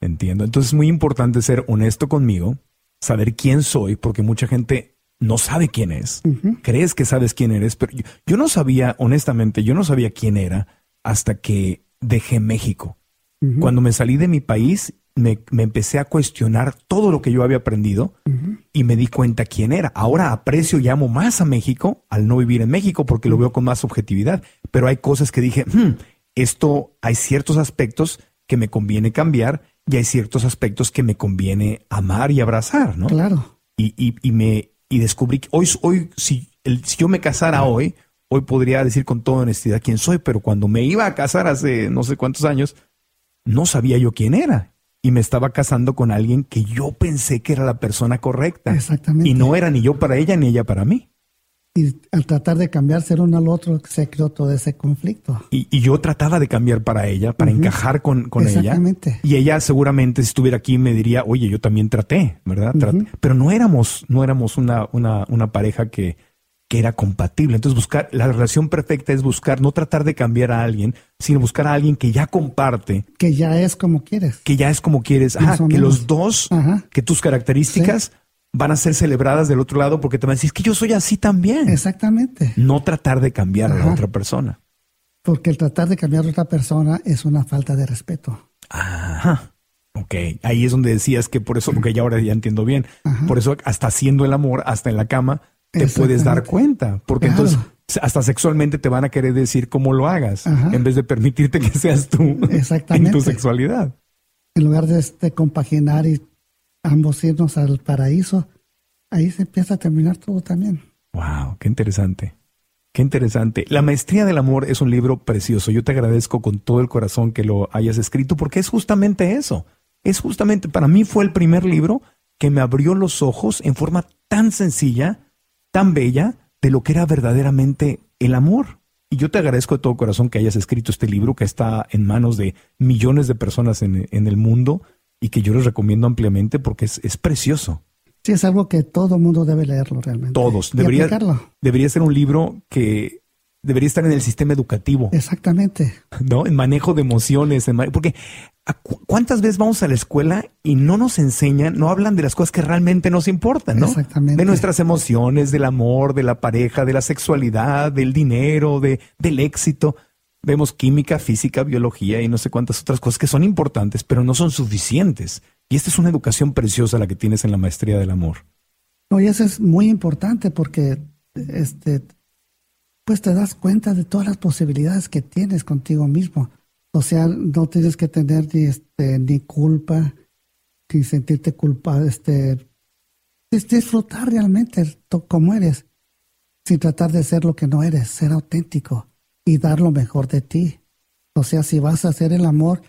[SPEAKER 3] Entiendo. Entonces es muy importante ser honesto conmigo, saber quién soy, porque mucha gente no sabe quién es. Crees que sabes quién eres, pero yo, yo no sabía, honestamente, yo no sabía quién era hasta que dejé México. Cuando me salí de mi país, me, me empecé a cuestionar todo lo que yo había aprendido y me di cuenta quién era. Ahora aprecio y amo más a México al no vivir en México porque lo veo con más objetividad. Pero hay cosas que dije, "Hmm, esto, hay ciertos aspectos que me conviene cambiar y hay ciertos aspectos que me conviene amar y abrazar, ¿no?
[SPEAKER 5] Claro.
[SPEAKER 3] y, y, y me y descubrí que hoy, hoy si, el- si yo me casara hoy, hoy podría decir con toda honestidad quién soy, pero cuando me iba a casar hace no sé cuántos años, no sabía yo quién era. Y me estaba casando con alguien que yo pensé que era la persona correcta.
[SPEAKER 5] Exactamente.
[SPEAKER 3] Y no era ni yo para ella ni ella para mí.
[SPEAKER 5] Y al tratar de cambiarse el uno al otro, se creó todo ese conflicto.
[SPEAKER 3] Y, y yo trataba de cambiar para ella, para encajar con, con ella.
[SPEAKER 5] Exactamente.
[SPEAKER 3] Y ella seguramente si estuviera aquí me diría, oye, yo también traté, ¿verdad? Traté. Pero no éramos, no éramos una, una, una pareja que, que era compatible. Entonces buscar, la relación perfecta es buscar, no tratar de cambiar a alguien, sino buscar a alguien que ya comparte,
[SPEAKER 5] Que ya es como quieres.
[SPEAKER 3] que ya es como quieres, Ajá, que
[SPEAKER 5] menos.
[SPEAKER 3] los dos,
[SPEAKER 5] Ajá.
[SPEAKER 3] que tus características van a ser celebradas del otro lado porque te van a decir, es que yo soy así también.
[SPEAKER 5] Exactamente.
[SPEAKER 3] No tratar de cambiar a la otra persona.
[SPEAKER 5] Porque el tratar de cambiar a otra persona es una falta de respeto.
[SPEAKER 3] Ajá. Ok, ahí es donde decías que por eso, porque ya ahora ya entiendo bien, por eso hasta haciendo el amor, hasta en la cama, te puedes dar cuenta, porque
[SPEAKER 5] Claro.
[SPEAKER 3] entonces hasta sexualmente te van a querer decir cómo lo hagas,
[SPEAKER 5] Ajá.
[SPEAKER 3] en vez de permitirte que seas tú en tu sexualidad.
[SPEAKER 5] En lugar de este, compaginar y ambos irnos al paraíso, ahí se empieza a terminar todo también.
[SPEAKER 3] Wow, qué interesante. Qué interesante. La maestría del amor es un libro precioso. Yo te agradezco con todo el corazón que lo hayas escrito porque es justamente eso. Es justamente, para mí fue el primer libro que me abrió los ojos en forma tan sencilla, tan bella, de lo que era verdaderamente el amor. Y yo te agradezco de todo corazón que hayas escrito este libro que está en manos de millones de personas en, en el mundo y que yo les recomiendo ampliamente porque es, es precioso.
[SPEAKER 5] Sí, es algo que todo mundo debe leerlo realmente.
[SPEAKER 3] Todos. Debería, debería ser un libro que debería estar en el sistema educativo,
[SPEAKER 5] Exactamente.
[SPEAKER 3] ¿no? En manejo de emociones, en porque ¿a cu- ¿cuántas veces vamos a la escuela y no nos enseñan, no hablan de las cosas que realmente nos importan, ¿no?
[SPEAKER 5] Exactamente.
[SPEAKER 3] De nuestras emociones, del amor, de la pareja, de la sexualidad, del dinero, de, del éxito. Vemos química, física, biología y no sé cuántas otras cosas que son importantes, pero no son suficientes. Y esta es una educación preciosa la que tienes en la maestría del amor.
[SPEAKER 5] No, y eso es muy importante porque este, pues te das cuenta de todas las posibilidades que tienes contigo mismo. O sea, no tienes que tener ni, este, ni culpa, ni sentirte culpable, este, dis- disfrutar realmente como eres, sin tratar de ser lo que no eres, ser auténtico y dar lo mejor de ti. O sea, si vas a hacer el amor,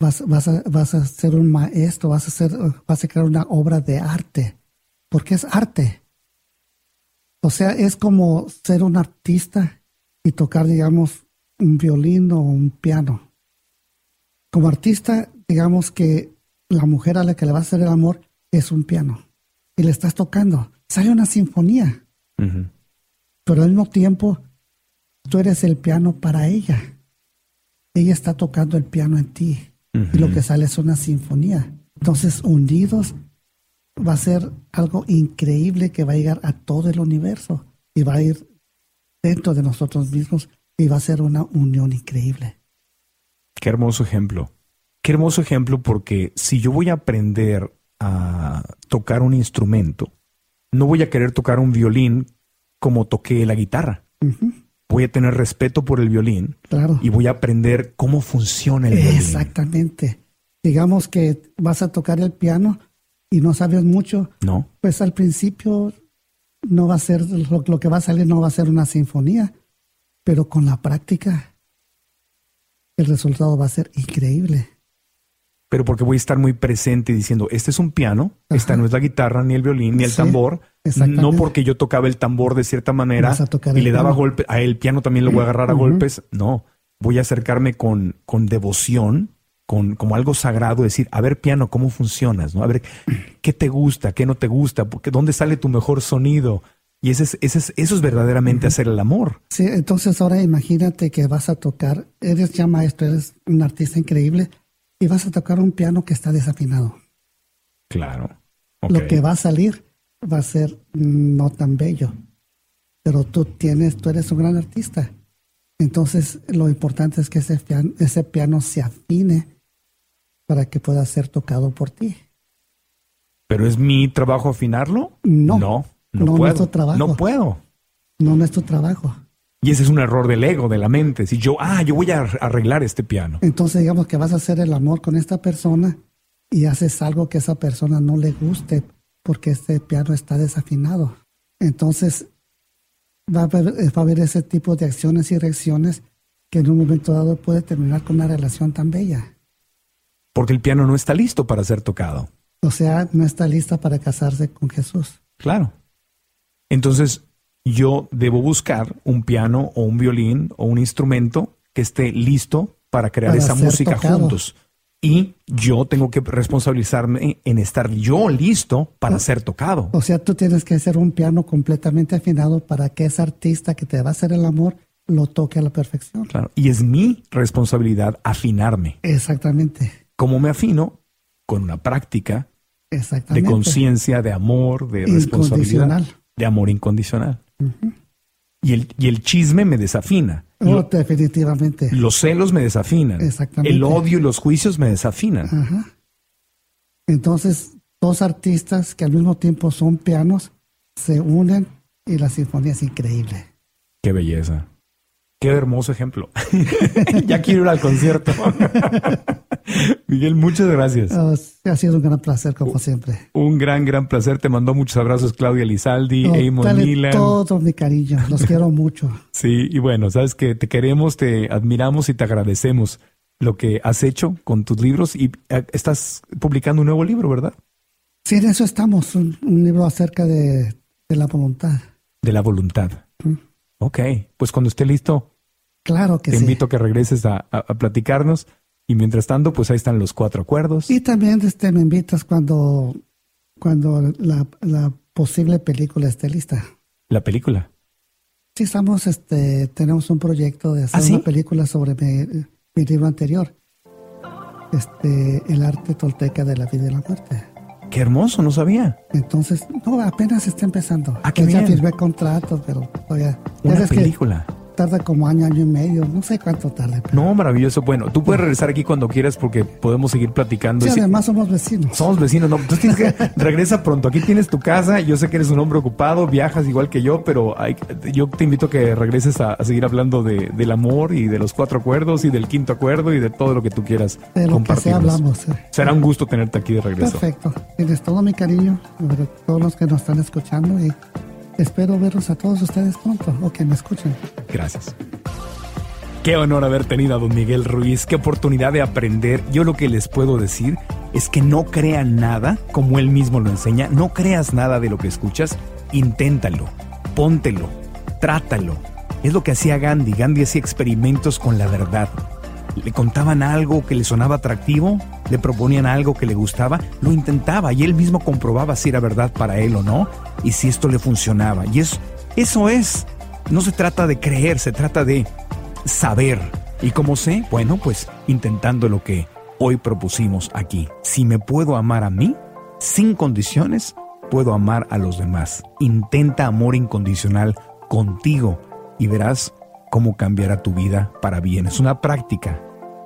[SPEAKER 5] vas, vas, a, vas a ser un maestro, vas a, hacer, vas a crear una obra de arte, porque es arte. O sea, es como ser un artista y tocar, digamos, un violín o un piano. Como artista, digamos que la mujer a la que le vas a hacer el amor es un piano y le estás tocando. Sale una sinfonía, pero al mismo tiempo tú eres el piano para ella. Ella está tocando el piano en ti y lo que sale es una sinfonía. Entonces, unidos va a ser algo increíble que va a llegar a todo el universo y va a ir dentro de nosotros mismos y va a ser una unión increíble.
[SPEAKER 3] Qué hermoso ejemplo. Qué hermoso ejemplo porque si yo voy a aprender a tocar un instrumento, no voy a querer tocar un violín como toqué la guitarra. Voy a tener respeto por el violín
[SPEAKER 5] Claro.
[SPEAKER 3] y voy a aprender cómo funciona el violín.
[SPEAKER 5] Exactamente. Digamos que vas a tocar el piano y no sabes mucho,
[SPEAKER 3] ¿No?
[SPEAKER 5] pues al principio no va a ser, lo, lo que va a salir no va a ser una sinfonía, pero con la práctica el resultado va a ser increíble.
[SPEAKER 3] Pero porque voy a estar muy presente diciendo, este es un piano, esta no es la guitarra, ni el violín, ni el
[SPEAKER 5] Sí,
[SPEAKER 3] tambor. No porque yo tocaba el tambor de cierta manera y le daba
[SPEAKER 5] piano.
[SPEAKER 3] golpe, a el piano también lo voy a agarrar a golpes. No, voy a acercarme con, con devoción, con como algo sagrado, decir, a ver piano, ¿cómo funcionas? ¿no? A ver, ¿qué te gusta? ¿Qué no te gusta? Porque, ¿Dónde sale tu mejor sonido? Y ese es, ese es- eso es verdaderamente hacer el amor.
[SPEAKER 5] Sí, entonces ahora imagínate que vas a tocar, eres ya maestro, eres un artista increíble y vas a tocar un piano que está desafinado.
[SPEAKER 3] Claro.
[SPEAKER 5] Lo que va a salir va a ser no tan bello, pero tú tienes, tú eres un gran artista. Entonces lo importante es que ese piano, ese piano se afine para que pueda ser tocado por ti.
[SPEAKER 3] ¿Pero es mi trabajo afinarlo?
[SPEAKER 5] No.
[SPEAKER 3] No, no,
[SPEAKER 5] No, no
[SPEAKER 3] puedo.
[SPEAKER 5] es tu trabajo.
[SPEAKER 3] No puedo.
[SPEAKER 5] No, no es tu trabajo.
[SPEAKER 3] Y ese es un error del ego, de la mente. Si yo, ah, yo voy a ar- arreglar este piano.
[SPEAKER 5] Entonces digamos que vas a hacer el amor con esta persona y haces algo que a esa persona no le guste porque este piano está desafinado. Entonces va a haber, va a haber ese tipo de acciones y reacciones que en un momento dado puede terminar con una relación tan bella.
[SPEAKER 3] Porque el piano no está listo para ser tocado.
[SPEAKER 5] O sea, no está lista para casarse con Jesús.
[SPEAKER 3] Claro. Entonces, yo debo buscar un piano o un violín o un instrumento que esté listo para crear
[SPEAKER 5] Para
[SPEAKER 3] esa música
[SPEAKER 5] tocado.
[SPEAKER 3] juntos. Y yo tengo que responsabilizarme en estar yo listo para ser tocado.
[SPEAKER 5] O sea, tú tienes que hacer un piano completamente afinado para que ese artista que te va a hacer el amor lo toque a la perfección.
[SPEAKER 3] Claro. Y es mi responsabilidad afinarme.
[SPEAKER 5] Exactamente.
[SPEAKER 3] ¿Cómo me afino? Con una práctica de conciencia, de amor, de responsabilidad, de amor incondicional. y, el, y el chisme me desafina.
[SPEAKER 5] Oh,
[SPEAKER 3] Lo-
[SPEAKER 5] definitivamente.
[SPEAKER 3] los celos me desafinan.
[SPEAKER 5] Exactamente.
[SPEAKER 3] El odio y los juicios me desafinan.
[SPEAKER 5] Ajá. Entonces, dos artistas que al mismo tiempo son pianos se unen y la sinfonía es increíble.
[SPEAKER 3] Qué belleza. Qué hermoso ejemplo. ya quiero ir al concierto. Miguel, muchas gracias.
[SPEAKER 5] Ah, ha sido un gran placer, como siempre.
[SPEAKER 3] Un gran, gran placer. Te mandó muchos abrazos Claudia Lizaldi,
[SPEAKER 5] Oh,
[SPEAKER 3] Amon
[SPEAKER 5] todo mi cariño. Los quiero mucho.
[SPEAKER 3] Sí, y bueno, sabes que te queremos, te admiramos y te agradecemos lo que has hecho con tus libros y eh, estás publicando un nuevo libro, ¿verdad?
[SPEAKER 5] Sí, en eso estamos. Un, un libro acerca de, de la voluntad.
[SPEAKER 3] De la voluntad.
[SPEAKER 5] Mm.
[SPEAKER 3] Ok, pues cuando esté listo,
[SPEAKER 5] Claro que
[SPEAKER 3] te
[SPEAKER 5] sí.
[SPEAKER 3] invito a que regreses a, a- a platicarnos y mientras tanto, pues ahí están los cuatro acuerdos.
[SPEAKER 5] Y también este, me invitas cuando, cuando la, la posible película esté lista.
[SPEAKER 3] La película.
[SPEAKER 5] Sí, estamos, este, tenemos un proyecto de hacer
[SPEAKER 3] ¿Ah, sí?
[SPEAKER 5] una película sobre mi, mi libro anterior. Este, el arte tolteca de la vida y la muerte.
[SPEAKER 3] Qué hermoso, no sabía.
[SPEAKER 5] Entonces, no, apenas está empezando.
[SPEAKER 3] Ah, qué
[SPEAKER 5] Pues ya
[SPEAKER 3] bien.
[SPEAKER 5] firmé contrato, pero todavía. ya
[SPEAKER 3] Una
[SPEAKER 5] ves que
[SPEAKER 3] película.
[SPEAKER 5] Tarda como año, año y medio, no sé cuánto tarde. pero-
[SPEAKER 3] No, maravilloso. Bueno, tú puedes regresar aquí cuando quieras porque podemos seguir platicando.
[SPEAKER 5] Sí, además somos vecinos.
[SPEAKER 3] Somos vecinos, no. Entonces tienes que regresa pronto. Aquí tienes tu casa. Yo sé que eres un hombre ocupado, viajas igual que yo, pero hay- yo te invito a que regreses a, a seguir hablando de, del amor y de los cuatro acuerdos y del quinto acuerdo y de todo lo que tú quieras
[SPEAKER 5] De lo que sea hablamos.
[SPEAKER 3] Será un gusto tenerte aquí de regreso.
[SPEAKER 5] Perfecto. Tienes todo mi cariño, sobre todos los que nos están escuchando y espero verlos a todos ustedes pronto o que me escuchen.
[SPEAKER 3] Gracias. Qué honor haber tenido a don Miguel Ruiz, qué oportunidad de aprender. Yo lo que les puedo decir es que no crean nada como él mismo lo enseña, no creas nada de lo que escuchas, inténtalo, póntelo, trátalo. Es lo que hacía Gandhi. Gandhi hacía experimentos con la verdad. Le contaban algo que le sonaba atractivo, le proponían algo que le gustaba, lo intentaba y él mismo comprobaba si era verdad para él o no y si esto le funcionaba. Y es, eso es. No se trata de creer, se trata de saber. ¿Y cómo sé? Bueno, pues intentando lo que hoy propusimos aquí. Si me puedo amar a mí, sin condiciones, puedo amar a los demás. Intenta amor incondicional contigo y verás cómo cambiará tu vida para bien. Es una práctica,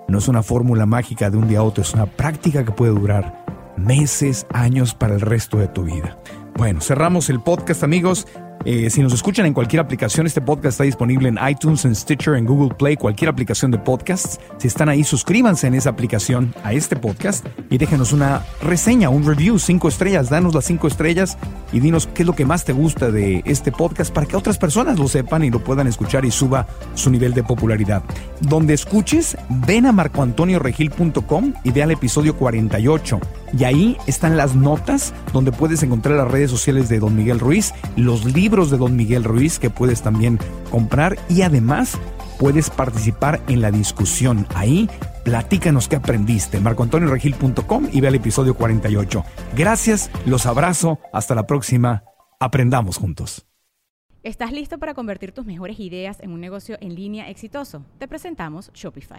[SPEAKER 3] no es una fórmula mágica de un día a otro, es una práctica que puede durar meses, años para el resto de tu vida. Bueno, cerramos el podcast amigos. Eh, si nos escuchan en cualquier aplicación, este podcast está disponible en iTunes, en Stitcher, en Google Play, cualquier aplicación de podcasts. Si están ahí, suscríbanse en esa aplicación a este podcast y déjenos una reseña, un review, cinco estrellas. Danos las cinco estrellas y dinos qué es lo que más te gusta de este podcast para que otras personas lo sepan y lo puedan escuchar y suba su nivel de popularidad. Donde escuches, ven a marcoantonioregil.com y ve al episodio 48. Y ahí están las notas donde puedes encontrar las redes sociales de Don Miguel Ruiz, los libros de Don Miguel Ruiz que puedes también comprar y además puedes participar en la discusión. Ahí platícanos qué aprendiste. marcoantonioregil.com y ve al episodio 48. Gracias, los abrazo, hasta la próxima. Aprendamos juntos.
[SPEAKER 2] ¿Estás listo para convertir tus mejores ideas en un negocio en línea exitoso? Te presentamos Shopify.